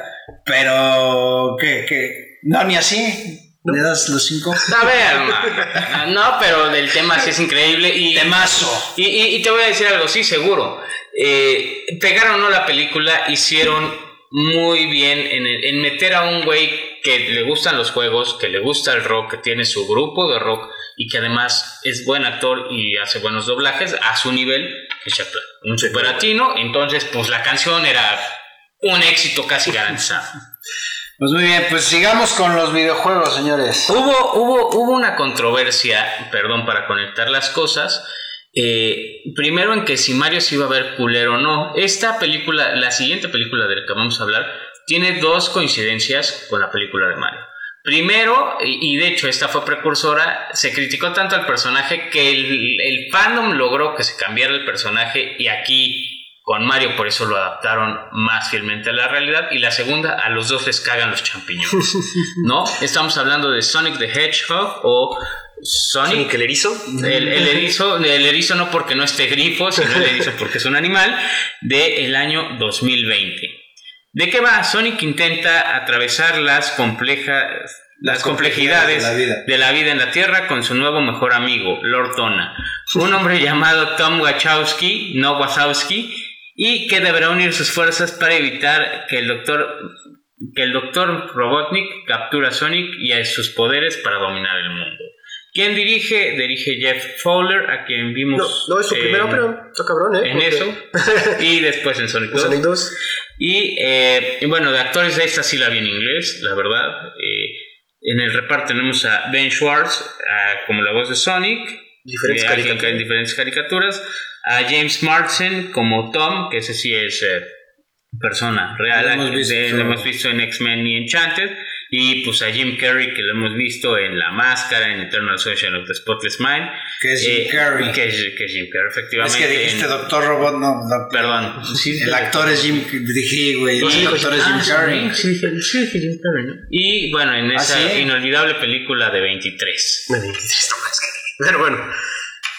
pero, ¿qué? qué? No, ni así. ¿Le das los cinco? A ver. No, pero el tema sí es increíble. Y, Temazo. Y, y- y te voy a decir algo, sí, seguro. Eh, pegaron o no la película, hicieron muy bien en, el- en meter a un güey que le gustan los juegos, que le gusta el rock, que tiene su grupo de rock y que además es buen actor y hace buenos doblajes a su nivel, que Black, un super latino. Entonces, pues la canción era un éxito casi garantizado. Pues muy bien, pues sigamos con los videojuegos, señores. Hubo, hubo, hubo una controversia, perdón, para conectar las cosas. Eh, primero en que si Mario se iba a ver culero o no. Esta película, la siguiente película de la que vamos a hablar, tiene dos coincidencias con la película de Mario. Primero, y de hecho esta fue precursora, se criticó tanto al personaje que el, el fandom logró que se cambiara el personaje y aquí con Mario por eso lo adaptaron más fielmente a la realidad. Y la segunda a los dos les cagan los champiñones no estamos hablando de Sonic the Hedgehog o Sonic, el erizo. el, erizo el erizo no porque no esté grifo sino el erizo porque es un animal del el año 2020 ¿De qué va? Sonic intenta atravesar las complejas las, complejidades, de, la vida. en la Tierra con su nuevo mejor amigo, Lord Tona, un hombre llamado Tom Wachowski, no Wachowski, y que deberá unir sus fuerzas para evitar que el doctor que el doctor Robotnik captura a Sonic y a sus poderes para dominar el mundo. ¿Quién dirige? Dirige Jeff Fowler, a quien vimos. No, no es su primero, pero está cabrón, ¿eh? En eso. y después en Sonic 2. Sonic 2. Eh, y, bueno, de actores de esta sí la vi en inglés, la verdad. Eh, en el reparto tenemos a Ben Schwartz como la voz de Sonic. Diferentes, caricaturas. diferentes caricaturas. A James Marsden como Tom, que ese sí es persona real. Lo hemos visto, lo hemos visto en X-Men y Enchanted. Y pues a Jim Carrey, que lo hemos visto en La Máscara, en Eternal Sunshine of the Spotless Mind. Que es Jim eh, Carrey. Que es, Jim Carrey, efectivamente. Es que dijiste Doctor Robot, no. Perdón. el actor es Jim. Dije, güey. El actor es Jim ah, Carrey. Sí, sí, Jim Carrey, ¿no? Y bueno, en ¿Ah, esa inolvidable película de 23. De 23, no más que. Pero bueno.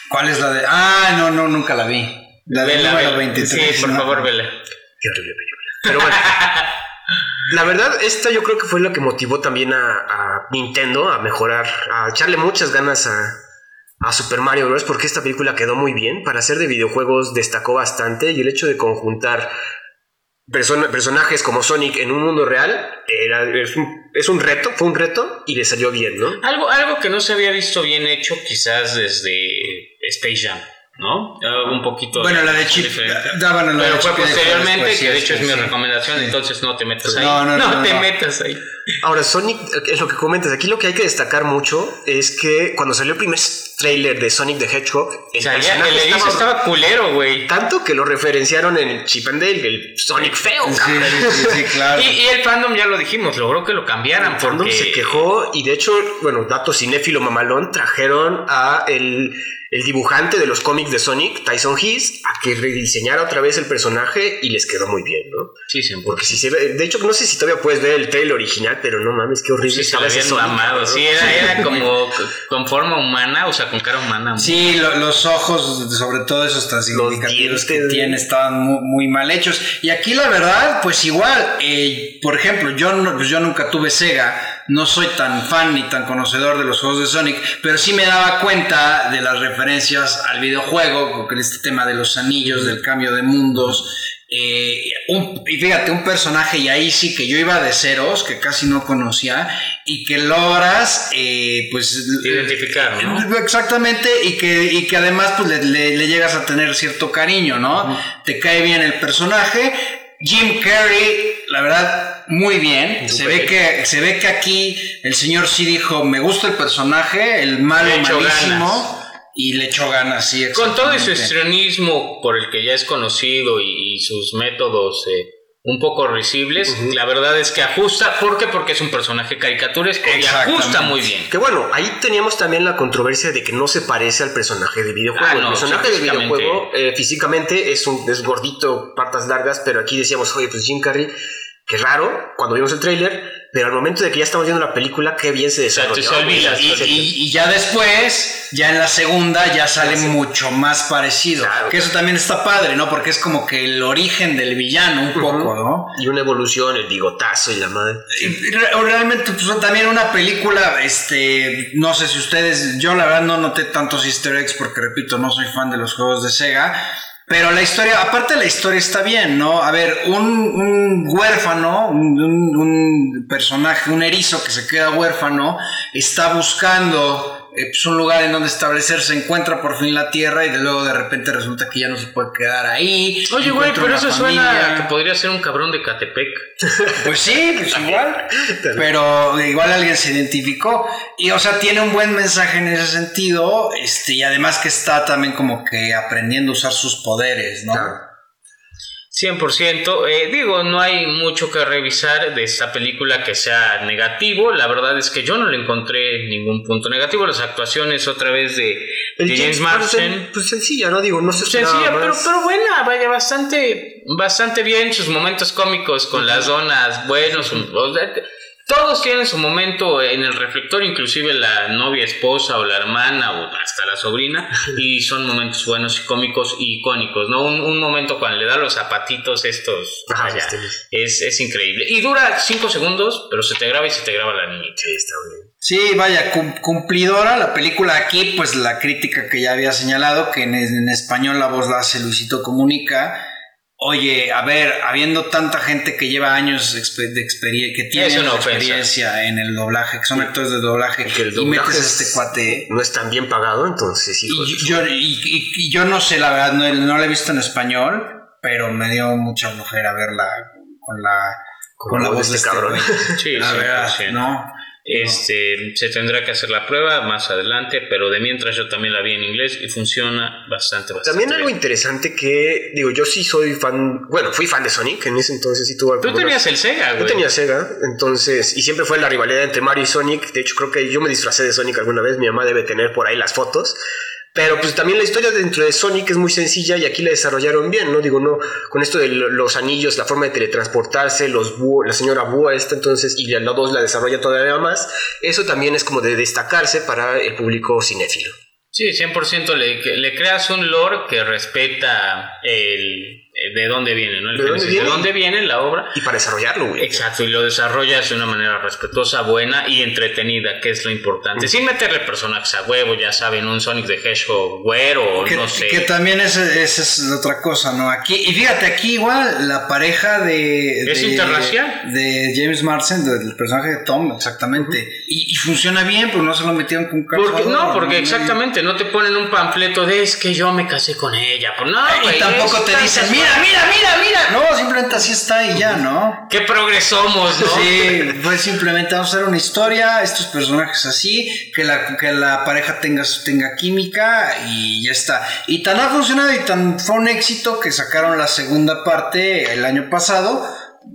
¿Cuál es la de.? Ah, no, no, nunca la vi. La de la 23. Sí, por favor, vela. Qué horrible película. Pero bueno. La verdad, esta yo creo que fue lo que motivó también a, Nintendo a mejorar, a echarle muchas ganas a, Super Mario Bros. porque esta película quedó muy bien. Para ser de videojuegos destacó bastante y el hecho de conjuntar personajes como Sonic en un mundo real era, es, un, reto, fue un reto y le salió bien, ¿no? Algo, algo que no se había visto bien hecho quizás desde Space Jam. ¿No? Un poquito. Bueno, la de Chip daban la Pero fue posteriormente, que de hecho es mi recomendación, entonces no te metas ahí. No, no, no, te metas ahí. Ahora, Sonic, es lo que comentas. Aquí lo que hay que destacar mucho es que cuando salió el primer trailer de Sonic the Hedgehog, el, o el estaba, estaba, culero, güey. Tanto que lo referenciaron en Chip and Dale, el Sonic feo, sí, sí, claro. y, el fandom ya lo dijimos, logró que lo cambiaran. El fandom se quejó y de hecho, bueno, dato cinéfilo mamalón, trajeron a el el dibujante de los cómics de Sonic, Tyson Heath, a que rediseñara otra vez el personaje y les quedó muy bien, ¿no? Sí, sí. Porque si se ve, de hecho, no sé si todavía puedes ver el trailer original, pero no mames, qué horrible. Sí, estaba ese Sonic, Sí, era, como con forma humana, o sea, con cara humana. Sí, los ojos, sobre todo esos tan significativos que tiene, estaban muy, mal hechos. Y aquí la verdad, pues igual, eh, por ejemplo, yo, pues yo nunca tuve Sega no soy tan fan ni tan conocedor de los juegos de Sonic, pero sí me daba cuenta de las referencias al videojuego, con este tema de los anillos, del cambio de mundos. Eh, y fíjate, un personaje, y ahí sí que yo iba de ceros, que casi no conocía, y que logras, eh, pues. Identificar, ¿no? Exactamente, y que, y que además pues, le, llegas a tener cierto cariño, ¿no? Te cae bien el personaje. Jim Carrey, la verdad, muy bien. Se ve, que, se ve que aquí el señor sí dijo, me gusta el personaje, el malo malísimo. Y le echó ganas, sí. Con todo ese extremismo por el que ya es conocido y, sus métodos eh, un poco risibles, la verdad es que ajusta. ¿Por qué? Porque es un personaje caricaturesco y ajusta muy bien. Que bueno, ahí teníamos también la controversia de que no se parece al personaje de videojuego. Ah, el personaje de videojuego eh, físicamente es un es gordito, patas largas, pero aquí decíamos, oye, pues Jim Carrey Qué raro cuando vimos el tráiler, pero al momento de que ya estamos viendo la película, qué bien se desarrolló. y, ya después, ya en la segunda, ya sale mucho más parecido. que eso también está padre, ¿no? Porque es como que el origen del villano un poco, ¿no? Y una evolución, el bigotazo y la madre. realmente, pues también una película, este, no sé si ustedes, yo la verdad no noté tantos easter eggs porque, repito, no soy fan de los juegos de Sega pero la historia, aparte la historia está bien, ¿no? A ver, un, huérfano, un, personaje, un erizo que se queda huérfano, está buscando eh, pues un lugar en donde establecerse, encuentra por fin la tierra y de luego de repente resulta que ya no se puede quedar ahí. Oye, güey, pero eso suena a que podría ser un cabrón de Catepec. Pues sí, pues igual. Pero igual alguien se identificó. Y o sea, tiene un buen mensaje en ese sentido. Este, y además que está también como que aprendiendo a usar sus poderes, ¿no? Claro. 100%. Eh, digo, no hay mucho que revisar de esta película que sea negativo. La verdad es que yo no le encontré ningún punto negativo. Las actuaciones otra vez de, de James Marsden. Pues sencilla, ¿no? Digo, no se Sencilla, pero buena, vaya, bastante, bastante bien. Sus momentos cómicos con las donas, buenos. o sea, todos tienen su momento en el reflector, inclusive la novia, esposa o la hermana o hasta la sobrina, y son momentos buenos y cómicos y icónicos, ¿no? Un, un momento cuando le da los zapatitos estos, Ajá, es, es increíble. Y dura cinco segundos, pero se te graba y se te graba la niñita. Sí, está bien. Sí, vaya, cum- cumplidora la película aquí, pues la crítica que ya había señalado, que en, en español la voz la hace Luisito Comunica. Oye, a ver, habiendo tanta gente que lleva años de experiencia, que tiene una experiencia en el doblaje, que son actores de doblaje, Que el y metes a es- este cuate. No es tan bien pagado, entonces, hijo Y yo, y, y- y yo no sé, la verdad, no, no la he visto en español, pero me dio mucha flojera verla con la, con la voz de este cabrón. güey. Sí, La verdad, 100%. ¿no? Este, se tendrá que hacer la prueba más adelante, pero de mientras yo también la vi en inglés y funciona bastante, bastante También algo bien. interesante que, digo, yo sí soy fan, bueno, fui fan de Sonic, en ese entonces sí tuve Tú tenías el Sega, Yo güey. tenía Sega, entonces, y siempre fue la rivalidad entre Mario y Sonic. De hecho, creo que yo me disfracé de Sonic alguna vez. Mi mamá debe tener por ahí las fotos. Pero pues también la historia dentro de Sonic es muy sencilla y aquí la desarrollaron bien, ¿no? Digo, no, con esto de lo- los anillos, la forma de teletransportarse, los búho- la señora Búa esta, entonces, y la 2 la desarrolla todavía más. Eso también es como de destacarse para el público cinéfilo. Sí, 100% le, le creas un lore que respeta el de dónde viene, ¿no? El ¿De dónde viene? de dónde viene la obra. Y para desarrollarlo, güey. Exacto, y lo desarrollas de una manera respetuosa, buena y entretenida, que es lo importante. Sin meterle personajes a huevo, ya saben, un Sonic de Hedgehog güero, Que, no sé. que también esa es otra cosa, ¿no? Aquí, y fíjate, aquí igual la pareja de. Es de- interracial. De James Marsden, del personaje de Tom, exactamente. y, y funciona bien, pero no se lo metieron con Porque, no, porque No, exactamente, no te ponen un panfleto de es que yo me casé con ella. Pues no, Y tampoco es te dicen, casual. Mira, mira, mira, mira. No, simplemente así está y ya, ¿no? Qué progresomos, ¿no? Sí, pues simplemente vamos a hacer una historia, estos personajes así, que la, que la pareja tenga, tenga química y ya está. Y tan ha funcionado y tan fue un éxito que sacaron la segunda parte el año pasado,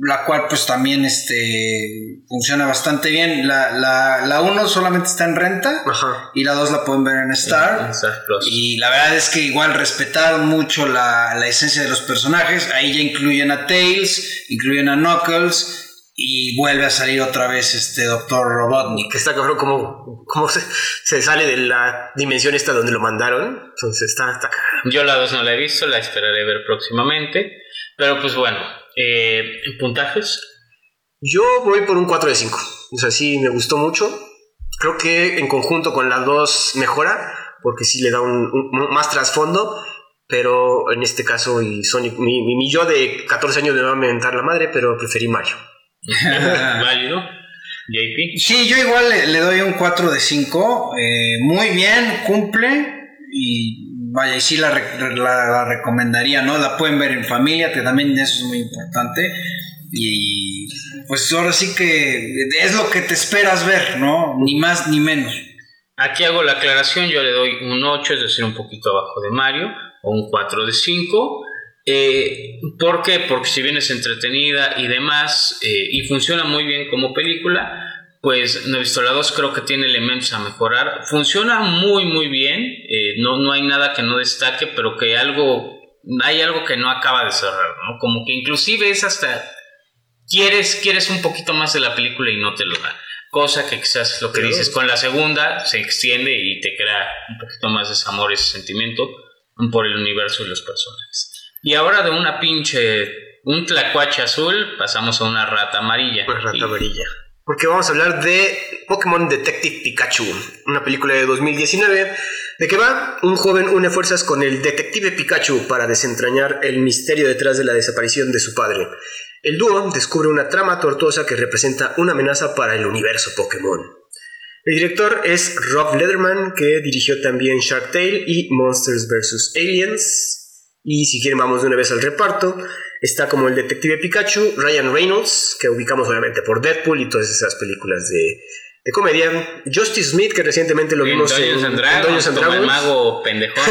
la cual pues también este, funciona bastante bien. La, la, la uno solamente está en renta Ajá. y la dos la pueden ver en Star. Star Plus. Y la verdad es que igual respetaron mucho la, la esencia de los personajes. Ahí ya incluyen a Tails, incluyen a Knuckles y vuelve a salir otra vez este Doctor Robotnik. Que está cabrón cómo, cómo se, se sale de la dimensión esta donde lo mandaron. Entonces está, está. Yo la 2 no la he visto, la esperaré ver próximamente. Pero pues bueno, eh, puntajes. Yo voy por un 4 de 5. O sea, sí, me gustó mucho. Creo que en conjunto con las dos mejora, porque sí le da un, un- más trasfondo. Pero en este caso, y Sonic, mi, mi, mi yo de 14 años me va a mentar la madre, pero preferí Mario. Válido. JP. Sí, yo igual le, le doy un 4 de 5. eh, muy bien, cumple. Y vaya, y sí la, la- la recomendaría, ¿no? La pueden ver en familia, que también eso es muy importante. Y pues ahora sí que es lo que te esperas ver, ¿no? Ni más ni menos. Aquí hago la aclaración, yo le doy un 8, es decir, un poquito abajo de Mario, o un 4 de 5. Eh, ¿Por qué? Porque si bien es entretenida y demás, eh, y funciona muy bien como película, pues no he visto la 2, creo que tiene elementos a mejorar. Funciona muy, muy bien, eh, no, no hay nada que no destaque, pero que algo, hay algo que no acaba de cerrar, ¿no? Como que inclusive es hasta, quieres, quieres un poquito más de la película y no te lo da. Cosa que quizás lo que Pero- dices con la segunda se extiende y te crea un poquito más de ese amor, ese sentimiento por el universo y los personajes. Y ahora de una pinche, un tlacuache azul, pasamos a una rata amarilla. Una rata Y- amarilla. Porque vamos a hablar de Pokémon Detective Pikachu, una película de 2019. ¿De qué va? Un joven une fuerzas con el detective Pikachu para desentrañar el misterio detrás de la desaparición de su padre. El dúo descubre una trama tortuosa que representa una amenaza para el universo Pokémon. El director es Rob Letterman, que dirigió también Shark Tale y Monsters vs. Aliens. Y si quieren vamos de una vez al reparto. Está como el detective Pikachu, Ryan Reynolds, que ubicamos obviamente por Deadpool y todas esas películas de, de comedia. Justice Smith, que recientemente lo vimos en, en, and Dragons, en como el mago pendejón.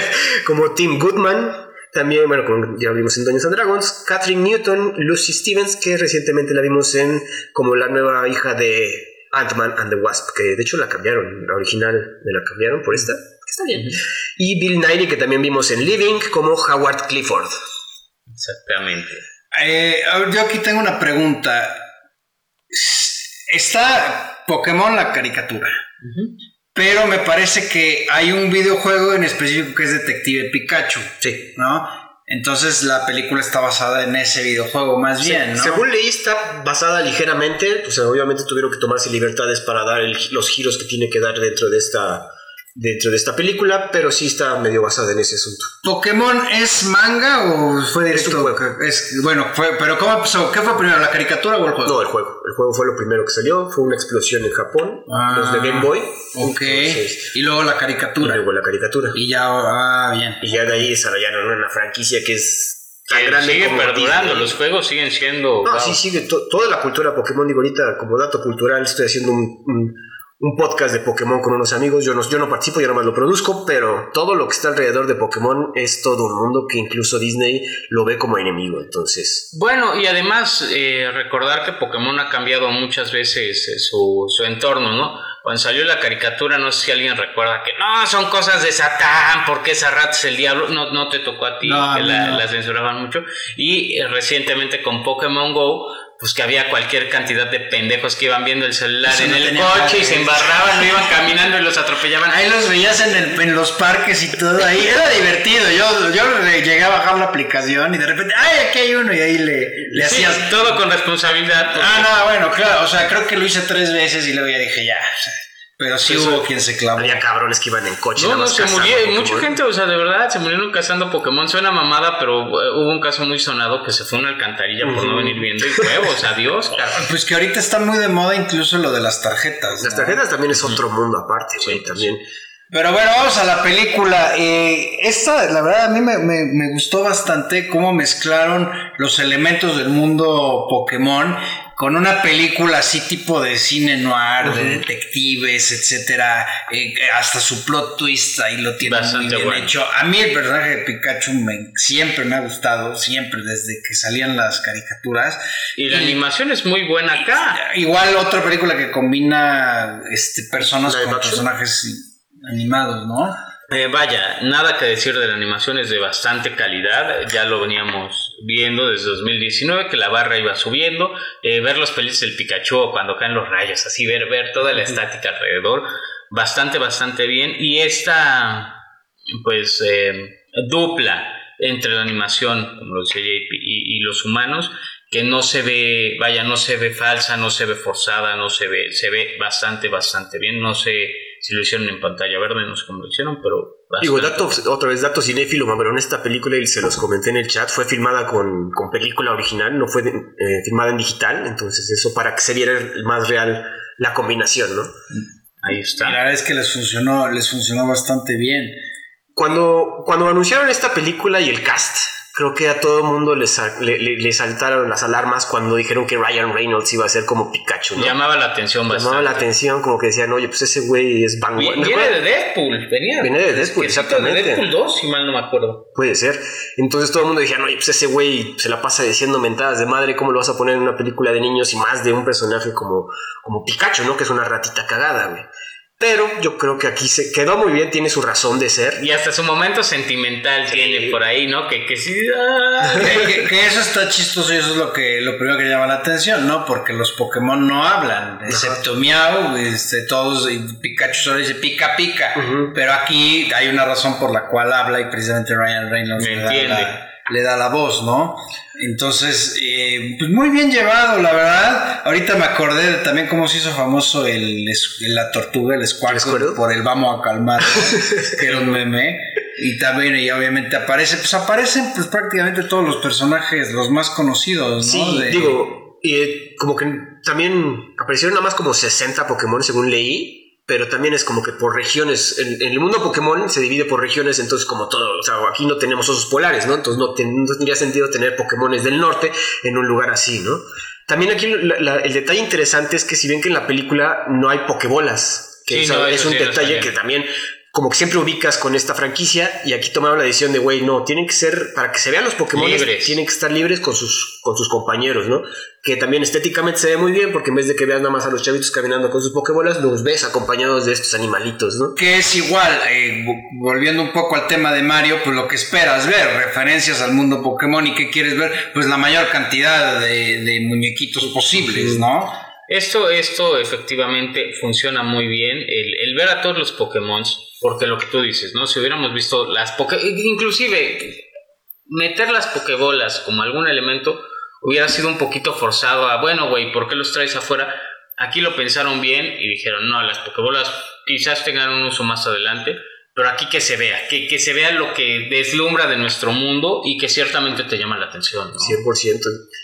como Tim Goodman. También, bueno, como ya lo vimos en Dungeons and Dragons. Catherine Newton, Lucy Stevens, que recientemente la vimos en como la nueva hija de Ant-Man and the Wasp, que de hecho la cambiaron, la original me la cambiaron por esta. Está bien. Y Bill Nighy, que también vimos en Living, como Howard Clifford. Exactamente. Eh, yo aquí tengo una pregunta. Está Pokémon la caricatura. Pero me parece que hay un videojuego en específico que es Detective Pikachu. Sí. ¿No? Entonces la película está basada en ese videojuego más bien, ¿no? Según leí, está basada ligeramente. O sea, obviamente tuvieron que tomarse libertades para dar el- los giros que tiene que dar dentro de esta dentro de esta película, pero sí está medio basada en ese asunto. ¿Pokémon es manga o fue Es directo? un juego. Es- bueno, fue, pero ¿cómo empezó? ¿Qué fue primero, la caricatura o el juego? No, el juego. El juego fue lo primero que salió. Fue una explosión en Japón. Ah, los de Game Boy. Ok. Entonces, y luego la y caricatura. luego la caricatura. Y ya, ah, bien. Y ya de ahí desarrollaron una franquicia que es tan Que grande sigue como perdurando, Disney. los juegos siguen siendo. No, wow. sí, sigue. to- toda la cultura Pokémon, digo ahorita, como dato cultural, estoy haciendo un, un- un podcast de Pokémon con unos amigos. Yo no, yo no participo, yo nomás lo produzco, pero todo lo que está alrededor de Pokémon es todo un mundo que incluso Disney lo ve como enemigo. Entonces, Bueno, y además eh, recordar que Pokémon ha cambiado muchas veces eh, su, su entorno, ¿no? Cuando salió la caricatura, no sé si alguien recuerda que no, son cosas de Satán, porque esa rata es el diablo. No, no te tocó a ti, No, que la, no. la censuraban mucho. Y eh, recientemente con Pokémon Go, pues que había cualquier cantidad de pendejos que iban viendo el celular Eso en no el coche y se embarraban, no iban caminando y los atropellaban. Ahí los veías en, el- en los parques y todo ahí. Era divertido. Yo, yo le llegué a bajar la aplicación y de repente, ¡ay, aquí hay uno! Y ahí le, le Sí, hacías. todo con responsabilidad. porque- Ah, no, bueno, claro. O sea, creo que lo hice tres veces y luego ya dije, ya. Pero sí hubo quien se clavó. había cabrones que iban en coche. No, nada no, se murió. Mucha gente, o sea, de verdad, se murieron cazando Pokémon. Suena mamada, pero eh, hubo un caso muy sonado que se fue a una alcantarilla por no venir viendo y huevos, adiós, cabrón. Pues que ahorita está muy de moda incluso lo de las tarjetas. Las ¿no? tarjetas también es otro mundo aparte, güey. Sí, también. Pero bueno, vamos a la película. Eh, esta, la verdad, a mí me, me- me gustó bastante cómo mezclaron los elementos del mundo Pokémon con una película así tipo de cine noir, de detectives, etcétera. Eh, hasta su plot twist ahí lo tiene Bastante muy bien bueno. hecho. A mí el personaje de Pikachu me- siempre me ha gustado, siempre desde que salían las caricaturas. Y la animación es muy buena acá. Igual otra película que combina este, personas con personajes animados, ¿no? Eh, vaya, nada que decir de la animación, es de bastante calidad. Ya lo veníamos viendo desde 2019, que la barra iba subiendo. Eh, ver los pelis del Pikachu cuando caen los rayos, así ver, ver toda la estática alrededor. Bastante, bastante bien. Y esta, pues, eh, dupla entre la animación, como lo decía JP, y, y los humanos, que no se ve, vaya, no se ve falsa, no se ve forzada, no se ve, se ve bastante, bastante bien. No sé si lo hicieron en pantalla verde, no sé cómo lo hicieron, pero... Digo, bastante. datos, otra vez, datos cinéfilo, mamalón, esta película, y se los comenté en el chat, fue filmada con, con película original, no fue de- eh, filmada en digital, entonces eso para que se viera más real la combinación, ¿no? Ahí Y la está. verdad es que les funcionó, les funcionó bastante bien. Cuando, cuando anunciaron esta película y el cast, creo que a todo el mundo le, le- le- saltaron las alarmas cuando dijeron que Ryan Reynolds iba a ser como Pikachu, ¿no? Llamaba la atención Llamaba bastante. la atención, como que decían, oye, pues ese güey es vanguardia. Viene de Deadpool, venía. Viene de Deadpool, sí, de exactamente. Deadpool 2, si mal no me acuerdo. Puede ser. Entonces todo el mundo decía, oye, pues ese güey se la pasa diciendo mentadas de madre, ¿cómo lo vas a poner en una película de niños y más de un personaje como, como Pikachu, ¿no? Que es una ratita cagada, güey. Pero yo creo que aquí se quedó muy bien, tiene su razón de ser. Y hasta su momento sentimental tiene por ahí, ¿no? Que, que sí. ah, que, que- que eso está chistoso y eso es lo que lo primero que llama la atención, ¿no? Porque los Pokémon no hablan, excepto Miau, este, todos, y Pikachu solo dice pica pica. Pero aquí hay una razón por la cual habla y precisamente Ryan Reynolds Me entiende. la, le da la voz, ¿no? Entonces, eh, pues muy bien llevado, la verdad. Ahorita me acordé de también cómo se hizo famoso el, la tortuga, el Squirtle, por el vamos a calmar, que era un meme. Y también, y obviamente aparece, pues aparecen pues prácticamente todos los personajes, los más conocidos, ¿no? Sí, De- digo, y, eh, como que también aparecieron nada más como 60 Pokémon según leí. Pero también es como que por regiones, en, en el mundo Pokémon se divide por regiones, entonces como todo, o sea, aquí no tenemos osos polares, ¿no? Entonces no, ten- no tendría sentido tener Pokémones del norte en un lugar así, ¿no? También aquí la- la- el detalle interesante es que si ven que en la película no hay Pokébolas, que Sí, eso no, es un sí detalle que también como que siempre ubicas con esta franquicia y aquí tomaron la decisión de, güey, no, tienen que ser, para que se vean los Pokémon, Libres. tienen que estar libres con sus, con sus compañeros, ¿no? Que también estéticamente se ve muy bien porque en vez de que veas nada más a los chavitos caminando con sus Pokébolas, los ves acompañados de estos animalitos, ¿no? Que es igual, eh, vo- volviendo un poco al tema de Mario, pues lo que esperas ver, referencias al mundo Pokémon y qué quieres ver, pues la mayor cantidad de, de muñequitos posibles, ¿no? Esto, esto efectivamente funciona muy bien, el, el ver a todos los Pokémon, porque lo que tú dices, ¿no? Si hubiéramos visto las Poké... Inclusive, meter las Pokébolas como algún elemento hubiera sido un poquito forzado a, bueno, güey, ¿por qué los traes afuera? Aquí lo pensaron bien y dijeron, no, las Pokébolas quizás tengan un uso más adelante, pero aquí que se vea, que, que se vea lo que deslumbra de nuestro mundo y que ciertamente te llama la atención, ¿no? 100%.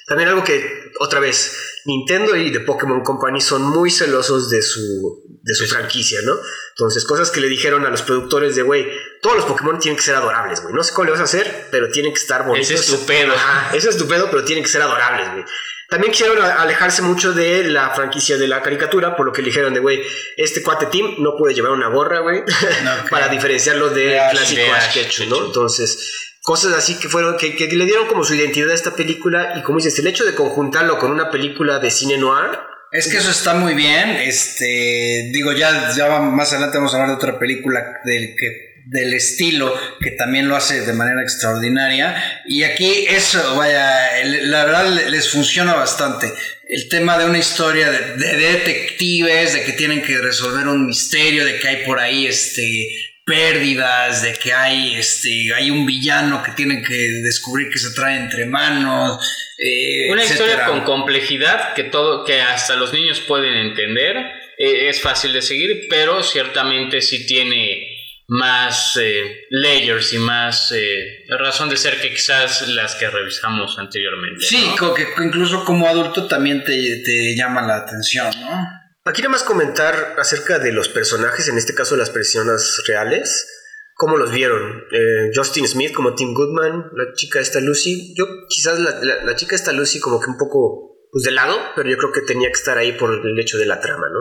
También algo que, otra vez, Nintendo y The Pokémon Company son muy celosos de su, de su franquicia, ¿no? Entonces, cosas que le dijeron a los productores de, güey, todos los Pokémon tienen que ser adorables, güey. No sé cómo le vas a hacer, pero tienen que estar bonitos. Ese es tu pedo. Ajá, ese es tu pedo, pero tienen que ser adorables, güey. También quisieron alejarse mucho de la franquicia de la caricatura, por lo que le dijeron de, güey, este cuate Team no puede llevar una gorra, güey, para diferenciarlo del De clásico de Ash Ketchum. ¿no? Entonces, cosas así que fueron, que, que le dieron como su identidad a esta película y como dices, el hecho de conjuntarlo con una película de cine noir, Es que eso está muy bien. Este, digo, ya, ya más adelante vamos a hablar de otra película del que del estilo que también lo hace de manera extraordinaria y aquí eso vaya la verdad le- les funciona bastante el tema de una historia de, de detectives de que tienen que resolver un misterio de que hay por ahí este pérdidas de que hay este hay un villano que tienen que descubrir que se trae entre manos eh, Una historia con complejidad que todo, que hasta los niños pueden entender. eh, es fácil de seguir, pero ciertamente sí tiene más eh, layers y más eh, razón de ser que quizás las que revisamos anteriormente. Sí, ¿no? que incluso como adulto también te, te llama la atención, ¿no? Aquí nada más comentar acerca de los personajes, en este caso las personas reales, cómo los vieron. Eh, Justin Smith como Tim Goodman, la chica esta Lucy. Yo quizás la, la- la chica esta Lucy como que un poco pues de lado, pero yo creo que tenía que estar ahí por el hecho de la trama, ¿no?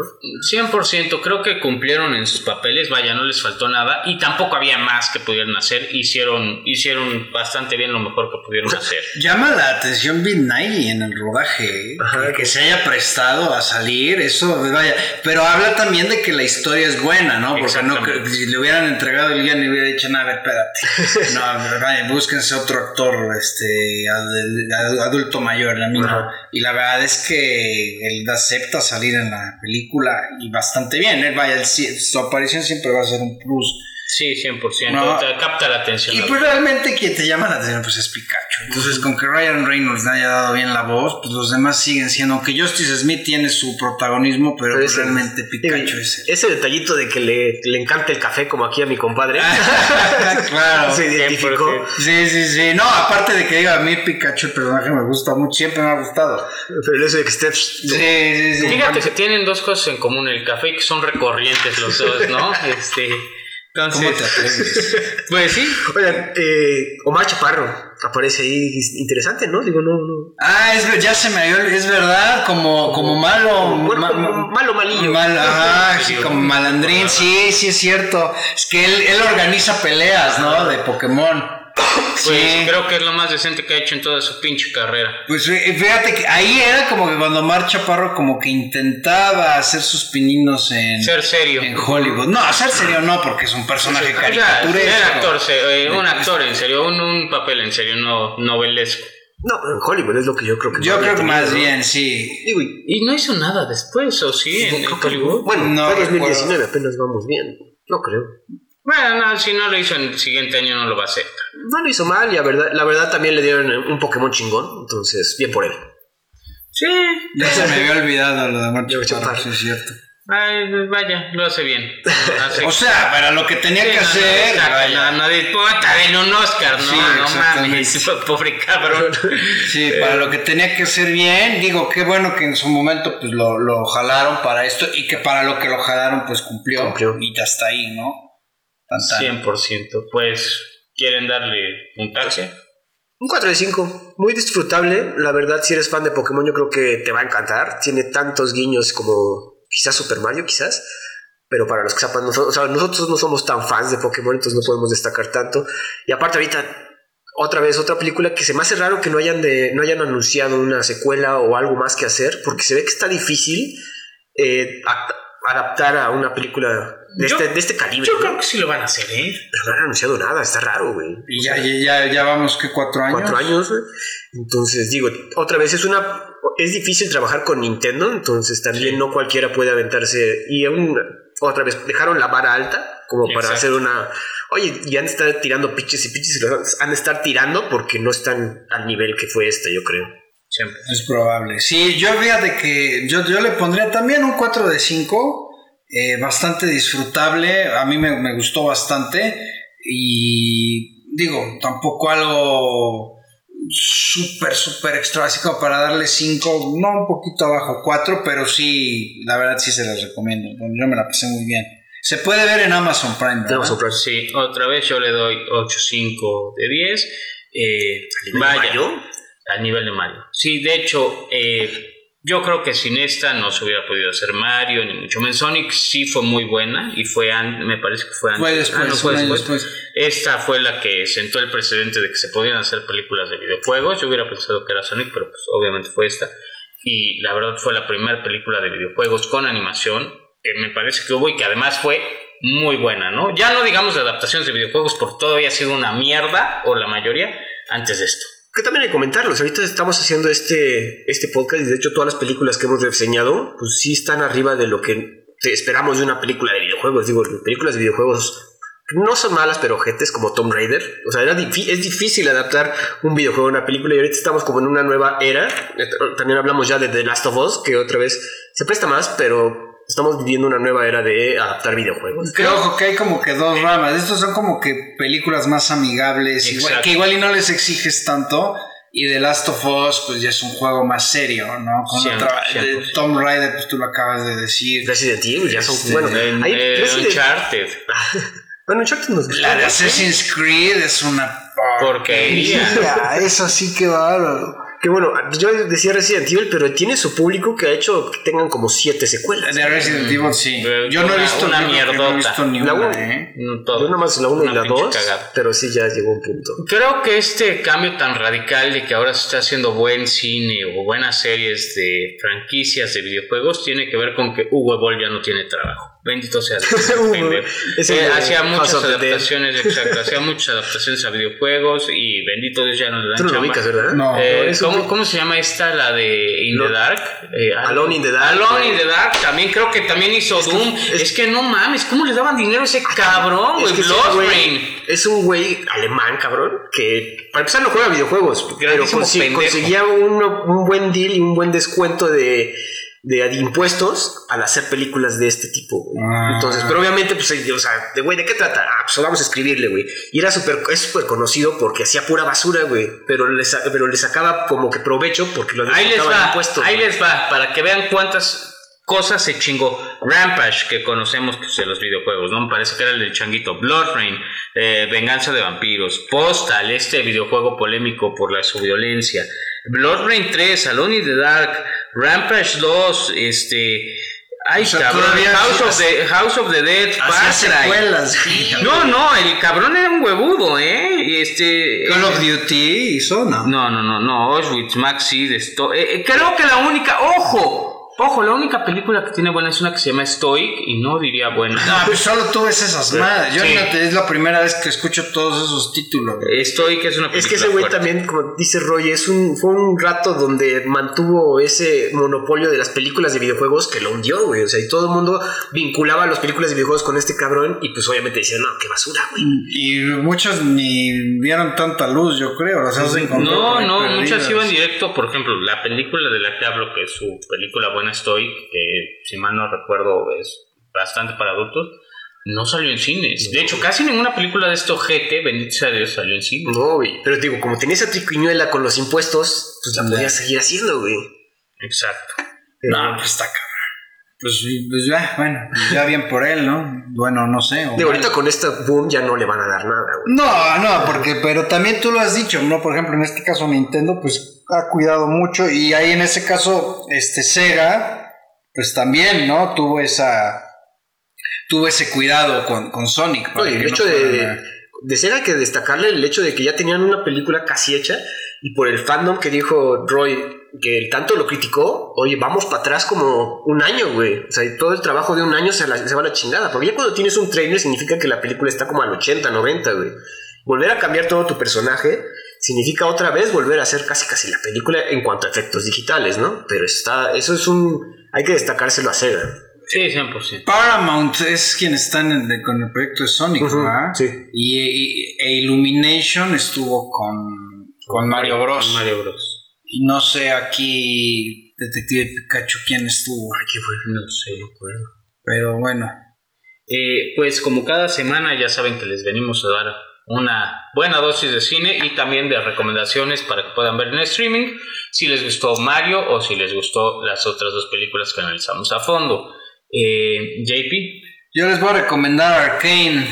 100% creo que cumplieron en sus papeles, vaya, no les faltó nada y tampoco había más que pudieran hacer, hicieron, hicieron bastante bien lo mejor que pudieron hacer. Llama la atención Bill Nighy en el rodaje, ¿eh? Ajá, que, que se haya prestado a salir, eso, vaya. Pero habla también de que la historia es buena, ¿no? Porque no, si le hubieran entregado el guion y hubiera dicho, no, a ver, espérate. No, vaya, búsquense otro actor, este, ad- ad- adulto mayor, la misma. Ajá. Y la verdad es que él acepta salir en la película y bastante bien, ¿eh? Vaya, él su aparición siempre va a ser un plus. Sí, 100%, No. te capta la atención. Y pues realmente quien te llama la atención pues es Pikachu. Entonces con que Ryan Reynolds le haya dado bien la voz, pues los demás siguen siendo, aunque Justice Smith tiene su protagonismo, pero, Pero pues, ese- realmente Pikachu es el... Ese detallito de que le, le encanta el café como aquí a mi compadre. claro. Se identificó. Sí, sí, sí. No, aparte de que diga a mí Pikachu el personaje me gusta mucho, siempre me ha gustado. Pero hecho de que esté... Sí, sí, sí. Fíjate que tienen dos cosas en común, el café y que son recorrientes los dos, ¿no? Este, entonces, ¿Cómo te atreves? pues sí, Oigan, eh, Omar Chaparro aparece ahí, es interesante, ¿no? Digo, no, no. Ah, es, ya se me dio, es verdad, como, como malo. Bueno, ma- como ma- malo malillo. Mal, ajá, sí, como malandrín, sí, sí es cierto. Es que él, él organiza peleas, ¿no? De Pokémon. Pues Sí. creo que es lo más decente que ha hecho en toda su pinche carrera. Pues fí- fíjate que ahí era como que cuando Mar Chaparro como que intentaba hacer sus pininos en, Ser serio. en Hollywood. No, hacer serio no, porque es un personaje sea, caricaturesco. era actor, eh, un actor en serio, un, un papel en serio, no novelesco. No, pero en Hollywood es lo que yo creo que Yo no creo que más bien, sí. Digo, y- Y no hizo nada después, ¿o sí? En, en creo que- Hollywood. Bueno, No fue 2019, apenas vamos bien. No creo. Bueno, no, si no lo hizo en el siguiente año, no lo va a hacer. No lo hizo mal y la verdad, la verdad también le dieron un Pokémon chingón. Entonces, bien por él. Sí. Ya se me había olvidado lo de Mar Yo, Chaparro, sí es cierto. Ay, vaya, lo hace bien. Hace- O sea, para lo que tenía Sí, que no, no, hacer. exacto, vaya. no, no, denle un Oscar, no, Sí, no mames, pobre cabrón. Sí, para lo que tenía que ser bien, digo, qué bueno que en su momento pues lo, lo jalaron para esto y que para lo que lo jalaron pues cumplió, Cumplió. y ya está ahí, ¿no? Tan, tan. 100%. Pues, ¿quieren darle puntaje? Un 4 de 5, muy disfrutable. La verdad, si eres fan de Pokémon, yo creo que te va a encantar. Tiene tantos guiños como quizás Super Mario, quizás. Pero para los que sepan, nosotros, o sea, nosotros no somos tan fans de Pokémon, entonces no podemos destacar tanto. Y aparte, ahorita, otra vez, otra película que se me hace raro que no hayan, de, no hayan anunciado una secuela o algo más que hacer, porque se ve que está difícil eh, a- adaptar a una película de, Yo- este, de este calibre. Yo ¿no? creo que sí lo van a hacer, ¿eh? Pero no han anunciado nada, está raro, güey. Y ya, ya, ya, ya vamos, que cuatro años. cuatro años, güey. Entonces, digo, otra vez es una. Es difícil trabajar con Nintendo, entonces también no cualquiera puede aventarse. Y aún, otra vez, dejaron la vara alta como para hacer una. Oye, y han de estar tirando pitches y pitches y los han de estar tirando porque no están al nivel que fue esta, yo creo. Siempre. Es probable. Sí, yo fíjate que yo, yo le pondría también un 4 de 5, eh, bastante disfrutable, a mí me, me gustó bastante y digo, tampoco algo súper, súper extra, así como para darle 5, no un poquito abajo, 4, pero sí, la verdad sí se las recomiendo, yo me la pasé muy bien. Se puede ver en Amazon Prime, ¿verdad? Un pro- Sí, otra vez yo le doy 8.5 de 10. Eh, nivel vaya, Mario? al nivel de Mario. Sí, de hecho, eh, yo creo que sin esta no se hubiera podido hacer Mario, ni mucho menos. Sonic sí fue muy buena y fue, an- me parece que fue antes. Fue Ah, después, no, fue después. después. Esta fue la que sentó el precedente de que se podían hacer películas de videojuegos. Yo hubiera pensado que era Sonic, pero pues obviamente fue esta. Y la verdad fue la primera película de videojuegos con animación que me parece que hubo y que además fue muy buena, ¿no? Ya no digamos de adaptaciones de videojuegos porque todo había sido una mierda, o la mayoría, antes de esto. Que también hay que comentarlos. Ahorita estamos haciendo este, este podcast y de hecho todas las películas que hemos reseñado, pues sí están arriba de lo que esperamos de una película de videojuegos. Digo, películas de videojuegos no son malas, pero ojetes como Tomb Raider. O sea, es difícil adaptar un videojuego a una película y ahorita estamos como en una nueva era. También hablamos ya de The Last of Us, que otra vez se presta más, pero estamos viviendo una nueva era de adaptar videojuegos. Creo ojo, que hay como que dos ramas. Estos son como que películas más amigables, igual- que igual y no les exiges tanto. Y The Last of Us, pues ya es un juego más serio, ¿no? Con Cien- otra- por de ciento. Tomb Raider, pues tú lo acabas de decir. Resident Evil ya son... Este, bueno, En, hay eh, Uncharted. Bueno, Uncharted nos gustó, La de. Assassin's Creed es una Porquería. Eso sí que bárbaro. Que bueno, yo decía Resident Evil, pero tiene su público que ha hecho que tengan como siete secuelas. De Resident Evil, sí. Yo no he una- visto una yo que No he visto ni La una. ¿eh? No todo. Yo nada más la 1 y Una la pinche 2, cagada. pero sí ya llegó un punto. Creo que este cambio tan radical de que ahora se está haciendo buen cine o buenas series de franquicias de videojuegos tiene que ver con que Hugo Ball ya no tiene trabajo. Bendito sea Dios. Eh, hacía muchas adaptaciones, exacto, hacía muchas adaptaciones a videojuegos y bendito Dios ya no le dan Tú lo ubicas, ¿verdad? No. Eh, ¿cómo, cómo se llama esta? La de In the Dark. Eh, Alone in the Dark. Alone in the Dark. También creo que también hizo Doom. es- Es, que no mames, ¿cómo le daban dinero a ese cabrón, Es güey? que. Es un güey alemán, cabrón, que para empezar no juega videojuegos, pero Grandísimo consi- pendejo. conseguía uno- un buen deal y un buen descuento de, de impuestos al hacer películas de este tipo. güey. Ah. Entonces, pero obviamente, pues, o sea, de güey, ¿de qué trata? Ah, pues vamos a escribirle, güey. Y era súper, es súper conocido porque hacía pura basura, güey, pero le, pero le sacaba como que provecho porque lo Ahí les va, impuestos. ahí güey. les va, para que vean cuántas cosas se chingó. Rampage, que conocemos pues, de los videojuegos, ¿no? Me parece que era el del changuito. Blood Rain, eh, Venganza de Vampiros. Postal, este videojuego polémico por la su violencia. Blood Rain 3, Alone in the Dark. Rampage 2, este... Ay, O sea, cabrón, House of, the, House of the Dead, secuelas. No, no, el cabrón era un huevudo, ¿eh? Y este... Call of Duty hizo, ¿no? No, no, no, no, Auschwitz, Maxi, esto. eh, eh, creo que la única, ojo, ojo, la única película que tiene buena es una que se llama Stoic y no diría buena. No, pues solo tú ves esas madres. Yo Sí. no te- es la primera vez que escucho todos esos títulos. güey. Stoic es una película Es que ese güey fuerte. también, como dice Roy, es un, fue un rato donde mantuvo ese monopolio de las películas de videojuegos que lo hundió, güey. O sea, y todo el mundo vinculaba las películas de videojuegos con este cabrón y pues obviamente decían, no, qué basura, güey. Y muchos ni vieron tanta luz, yo creo. O sea, se encontró por No, no, perdidas. muchas iban directo, por ejemplo, la película de la que hablo, que es su película buena Ernest Toy, que si mal no recuerdo es bastante para adultos, no salió en cines. De hecho, casi ninguna película de esto GT, bendito sea Dios, salió en cines. No, güey. Pero digo, como tenía esa triquiñuela con los impuestos, pues la podía seguir haciendo, güey. Exacto. No, pues está cabrón. Pues, pues ya, bueno, pues ya bien por él, ¿no? Bueno, no sé. mal. ahorita con esta boom ya no le van a dar nada, güey. No, no, porque, pero también tú lo has dicho, ¿no? Por ejemplo, en este caso Nintendo, pues ha cuidado mucho y ahí en ese caso, este Sega, pues también, ¿no? Tuvo esa, tuvo ese cuidado con, con Sonic. para No, el no hecho de, de Sega hay que destacarle el hecho de que ya tenían una película casi hecha y por el fandom que dijo Roy que el tanto lo criticó, oye, vamos para atrás como un año, güey. O sea, todo el trabajo de un año se, la- se va a la chingada. Porque ya cuando tienes un trailer significa que la película está como al 80, 90, güey. Volver a cambiar todo tu personaje significa otra vez volver a hacer casi casi la película en cuanto a efectos digitales, ¿no? Pero está, eso es un, hay que destacárselo a Sega. Sí, 100%. Paramount es quien está en el de- con el proyecto de Sonic, Ujú, ¿verdad? sí. Y, y- e Illumination estuvo con, con Mario Bros. Con Mario Bros. Y no sé aquí, Detective Pikachu, quién estuvo. ¿Qué fue? No sé, no acuerdo. Pero bueno. Eh, pues como cada semana ya saben que les venimos a dar una buena dosis de cine y también de recomendaciones para que puedan ver en streaming si les gustó Mario o si les gustó las otras dos películas que analizamos a fondo. Eh, JP, Yo les voy a recomendar Arcane,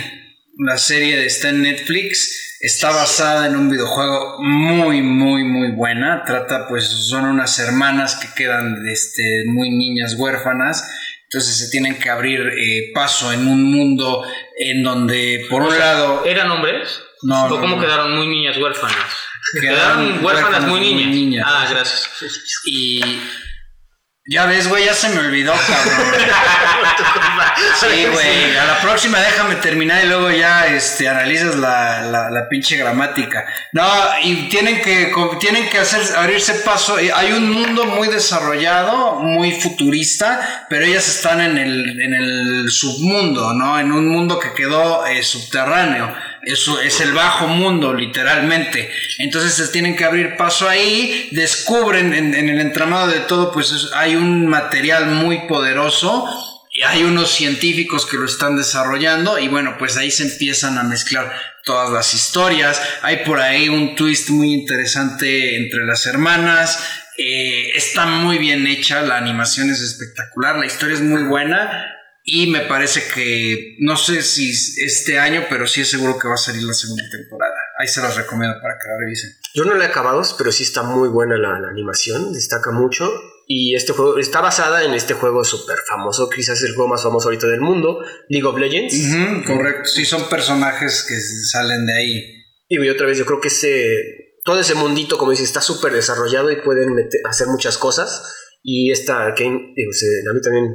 la serie de está en Netflix. Está basada en un videojuego muy, muy, muy buena. Trata, pues, son unas hermanas que quedan este, muy niñas huérfanas. Entonces se tienen que abrir eh, paso en un mundo en donde, por un lado, ¿eran hombres? No, ¿O no, cómo no. quedaron muy niñas huérfanas? Quedaron Quedaron huérfanas muy huérfanas muy niñas. niñas. Ah, gracias. y ya ves, güey, ya se me olvidó, cabrón. Sí, güey. A la próxima déjame terminar y luego ya este, analizas la, la, la pinche gramática. No, y tienen que, tienen que hacer, abrirse paso. Y Hay un mundo muy desarrollado, muy futurista, pero ellas están en el, en el submundo, ¿no? En un mundo que quedó eh, subterráneo. Eso es el bajo mundo, literalmente. Entonces se tienen que abrir paso ahí, descubren en, el entramado de todo, pues es- hay un material muy poderoso y hay unos científicos que lo están desarrollando y bueno, pues ahí se empiezan a mezclar todas las historias. Hay por ahí un twist muy interesante entre las hermanas. Eh, está muy bien hecha, la animación es espectacular, la historia es muy buena y me parece que, no sé si este año, pero sí es seguro que va a salir la segunda temporada. Ahí se las recomiendo para que la revisen. Yo no la he acabado, pero sí está muy buena la, la animación, destaca mucho. Y este juego está basada en este juego súper famoso, quizás el juego más famoso ahorita del mundo, League of Legends. Ujú, correcto, sí son personajes que salen de ahí. Y otra vez, yo creo que ese, todo ese mundito, como dices, está súper desarrollado y pueden meter- hacer muchas cosas. Y esta Arkane, digo, se- a mí también,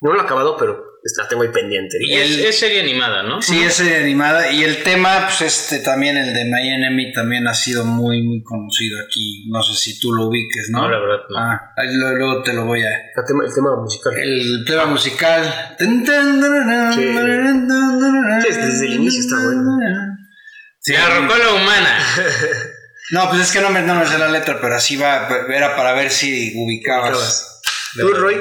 no lo he acabado, pero la tengo ahí pendiente. Y es, es serie animada, ¿no? Sí, es serie animada. Y el tema, pues este también, el de My Enemy, también ha sido muy, muy conocido aquí. No sé si tú lo ubiques, ¿no? No, la verdad, no. Ah, luego te lo voy a. El tema, el tema musical. El tema musical. Sí, Sí, desde el inicio está bueno. Sí. La rocola humana. No, pues es que no me, no me sé la letra, pero así va, era para ver si ubicabas. ¿Tú, Roy?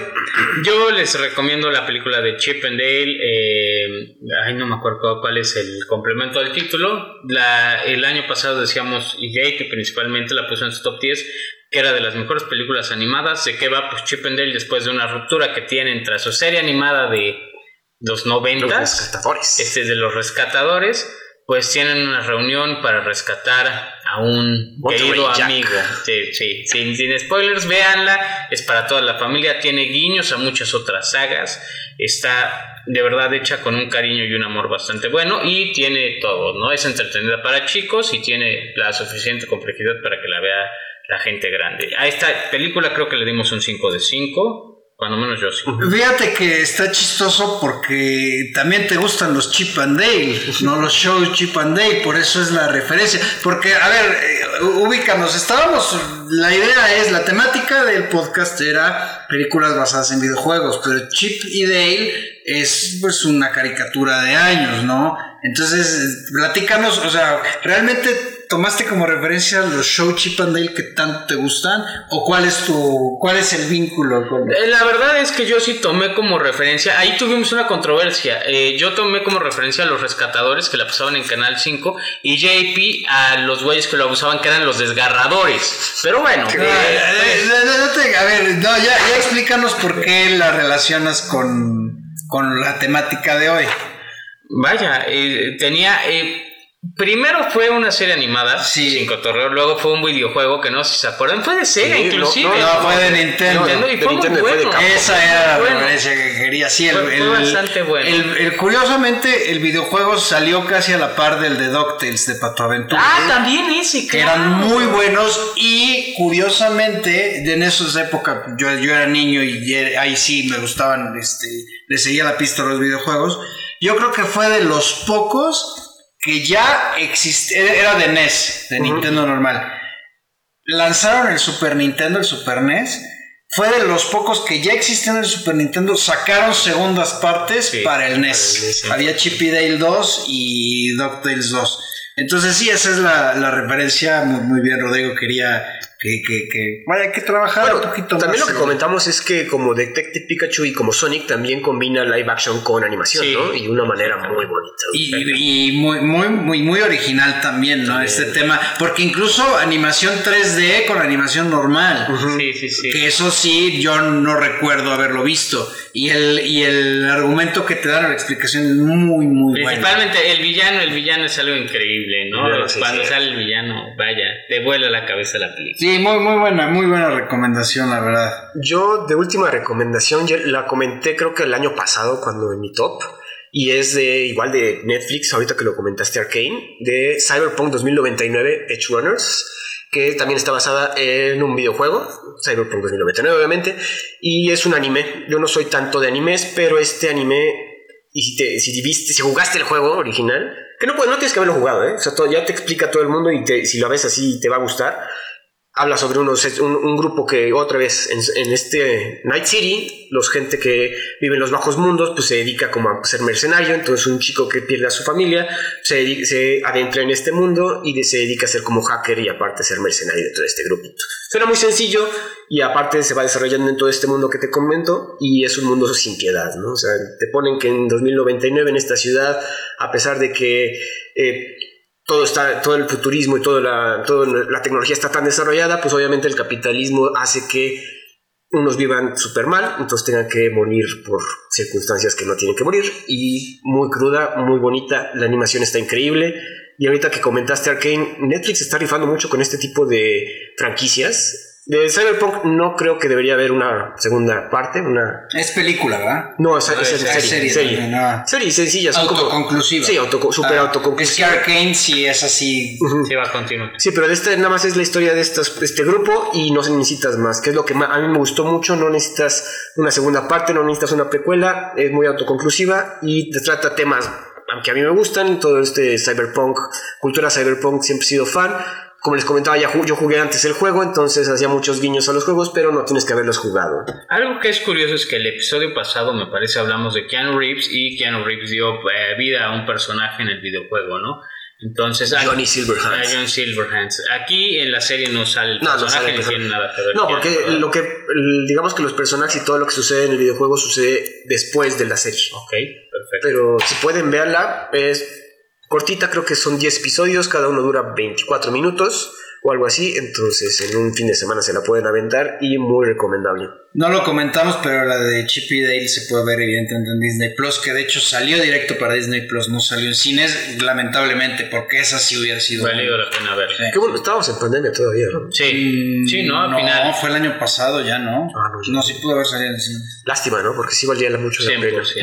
Yo les recomiendo la película de Chip and Dale. eh, ay, no me acuerdo cuál es el complemento del título. La, el año pasado decíamos, y JP principalmente la puso en su top 10, que era de las mejores películas animadas. ¿De qué va? Pues Chip and Dale después de una ruptura que tienen tras su serie animada de los 90 Los rescatadores. este de los rescatadores, pues tienen una reunión para rescatar a un querido amigo. Sí, sí, sin, sin spoilers, véanla, es para toda la familia, tiene guiños a muchas otras sagas, está de verdad hecha con un cariño y un amor bastante bueno y tiene todo, ¿no? Es entretenida para chicos y tiene la suficiente complejidad para que la vea la gente grande. A esta película creo que le dimos un 5 de 5, cuando menos yo sí. Fíjate que está chistoso porque también te gustan los Chip and Dale, no los shows Chip and Dale, por eso es la referencia. Porque, a ver, eh, ubícanos, estábamos, la idea es, la temática del podcast era películas basadas en videojuegos, pero Chip y Dale es pues una caricatura de años, ¿no? Entonces, platícanos, o sea, realmente tomaste como referencia los show Chip and Dale que tanto te gustan? ¿O cuál es tu cuál es el vínculo con Eh, La verdad es que yo sí tomé como referencia, ahí tuvimos una controversia, eh, yo tomé como referencia a los rescatadores que la pasaban en Canal 5 y JP a los güeyes que lo abusaban que eran los desgarradores. Pero bueno, Eh, eh, eh, a ver, no, ya, ya explícanos por qué la relacionas con, con la temática de hoy. vaya, eh, tenía... eh, Primero fue una serie animada, Sí. sin cotorreo, luego fue un videojuego que no sé si se acuerdan, fue de Sega Sí, inclusive. no, No, fue de Nintendo. Nintendo y de fue Nintendo muy fue de bueno. Capcom. Esa era la Bueno. referencia que quería. Sí, el, Fue- fue el- bastante bueno. el- el- curiosamente, el videojuego salió casi a la par del de DuckTales de Pato Aventura. Ah, también ese, que claro. eran muy buenos y curiosamente en esas épocas yo, yo era niño y ahí sí me gustaban este le seguía la pista a los videojuegos yo creo que fue de los pocos que ya existía era de NES de Nintendo normal lanzaron el Super Nintendo el Super NES fue de los pocos que ya existían en el Super Nintendo sacaron segundas partes Sí, para el para NES, el NES, sí. había Chip y Dale 2 y DuckTales 2 entonces sí, esa es la, la referencia. Muy, muy bien, Rodrigo. Quería que, que, que... Vaya, hay que trabajar Bueno, un poquito también más. lo que comentamos es que como Detective Pikachu y como Sonic también combina live action con animación, Sí. ¿no? Y de una manera muy bonita. Y, y muy, muy, muy, muy original también, ¿no? Este tema. Porque incluso animación 3D con animación normal. Sí, sí, sí. Que eso sí, yo no recuerdo haberlo visto. Y el, y el argumento que te dan, la explicación es muy, muy bueno. Principalmente el villano, el villano es algo increíble, ¿no? Cuando sí. sale el villano, vaya, te vuela la cabeza la película. Muy, muy buena, muy buena recomendación, la verdad. Yo de última recomendación la comenté creo que el año pasado cuando en mi top y es de igual de Netflix, ahorita que lo comentaste Arcane, de Cyberpunk 2099 Edge Runners, que también está basada en un videojuego, Cyberpunk 2099 obviamente, y es un anime. Yo no soy tanto de animes, pero este anime y si, te, si viste, si jugaste el juego original, que no, puedes- no tienes que haberlo jugado, ¿eh? O sea, todo- ya te explica todo el mundo y te- si lo ves así te va a gustar. Habla sobre unos, un, grupo que otra vez en, este Night City, los gente que vive en los bajos mundos, pues se dedica como a ser mercenario. Entonces un chico que pierde a su familia se, adentra en este mundo y de- se dedica a ser como hacker y aparte ser mercenario de todo este grupito. Suena muy sencillo y aparte se va desarrollando en todo este mundo que te comento y es un mundo sin piedad, ¿no? O sea, te ponen que en 2099 en esta ciudad, a pesar de que eh, todo está, todo el futurismo y toda la, toda la tecnología está tan desarrollada, pues obviamente el capitalismo hace que unos vivan súper mal, entonces tengan que morir por circunstancias que no tienen que morir. Y muy cruda, muy bonita, la animación está increíble. Y ahorita que comentaste Arkane, Netflix está rifando mucho con este tipo de franquicias. De Cyberpunk no creo que debería haber una segunda parte, una... Es película, ¿verdad? No, es, No, es- es- es es serie. serie serie. sencilla. son como- Autoconclusiva. Sí, auto, super Ah, autoconclusiva. Es que Arkane sí es así. Ujú. Sí, va a continuar. Sí, pero de este nada más es la historia de estos, de este grupo y no se necesitas más, que es lo que a mí me gustó mucho, no necesitas una segunda parte, no necesitas una precuela, es muy autoconclusiva y te trata temas que a mí me gustan, todo este cyberpunk, cultura cyberpunk, siempre he sido fan. Como les comentaba, ya yo jugué antes el juego, entonces hacía muchos guiños a los juegos, pero no tienes que haberlos jugado. Algo que es curioso es que el episodio pasado, me parece, hablamos de Keanu Reeves y Keanu Reeves dio eh, vida a un personaje en el videojuego, ¿no? Entonces, ah, Johnny Silverhands. a John Silverhands. Aquí en la serie no sale el No, no personaje sale el ni personaje. tiene nada que ver. No, porque ¿verdad? lo que, digamos que los personajes y todo lo que sucede en el videojuego sucede después de la serie. Ok, perfecto. Pero si pueden verla, es cortita, creo que son 10 episodios, cada uno dura 24 minutos o algo así, entonces en un fin de semana se la pueden aventar y muy recomendable. No lo comentamos, pero la de Chip y Dale se puede ver evidentemente en Disney Plus, que de hecho salió directo para Disney Plus, no salió en cines, lamentablemente, porque esa sí hubiera sido. Valido la pena verla. Sí. Qué bueno, estábamos en pandemia todavía, ¿no? Sí, Mm, sí, ¿no? Al final. fue el año pasado ya, ¿no? Ah, no, ya. no, sí pudo haber salido en cines. Lástima, ¿no? Porque sí valía mucho la 100%. pena. Sí.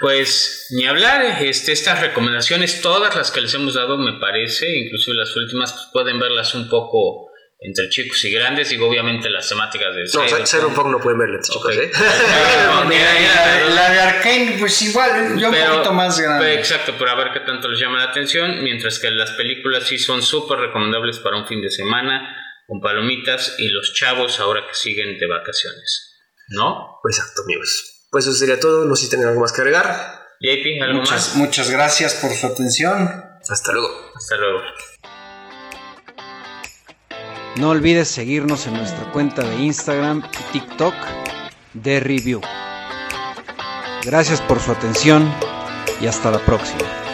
Pues ni hablar, este, estas recomendaciones, todas las que les hemos dado, me parece, inclusive las últimas, pues, pueden verlas un poco entre chicos y grandes, digo, obviamente las temáticas de No, Cyberpunk. Cyberpunk no pueden verla, chicos, Ok. ¿eh? Mira, la, mira, la de Arkane, pues igual, yo un poquito más grande. pero exacto, pero a ver qué tanto les llama la atención, mientras que las películas sí son súper recomendables para un fin de semana, con palomitas y los chavos ahora que siguen de vacaciones. ¿No? Pues exacto, amigos. Pues eso sería todo. No sé si tienen algo más que agregar. JP, ¿algo muchas, más? Muchas gracias por su atención. Hasta luego. Hasta luego. No olvides seguirnos en nuestra cuenta de Instagram y TikTok de Review. Gracias por su atención y hasta la próxima.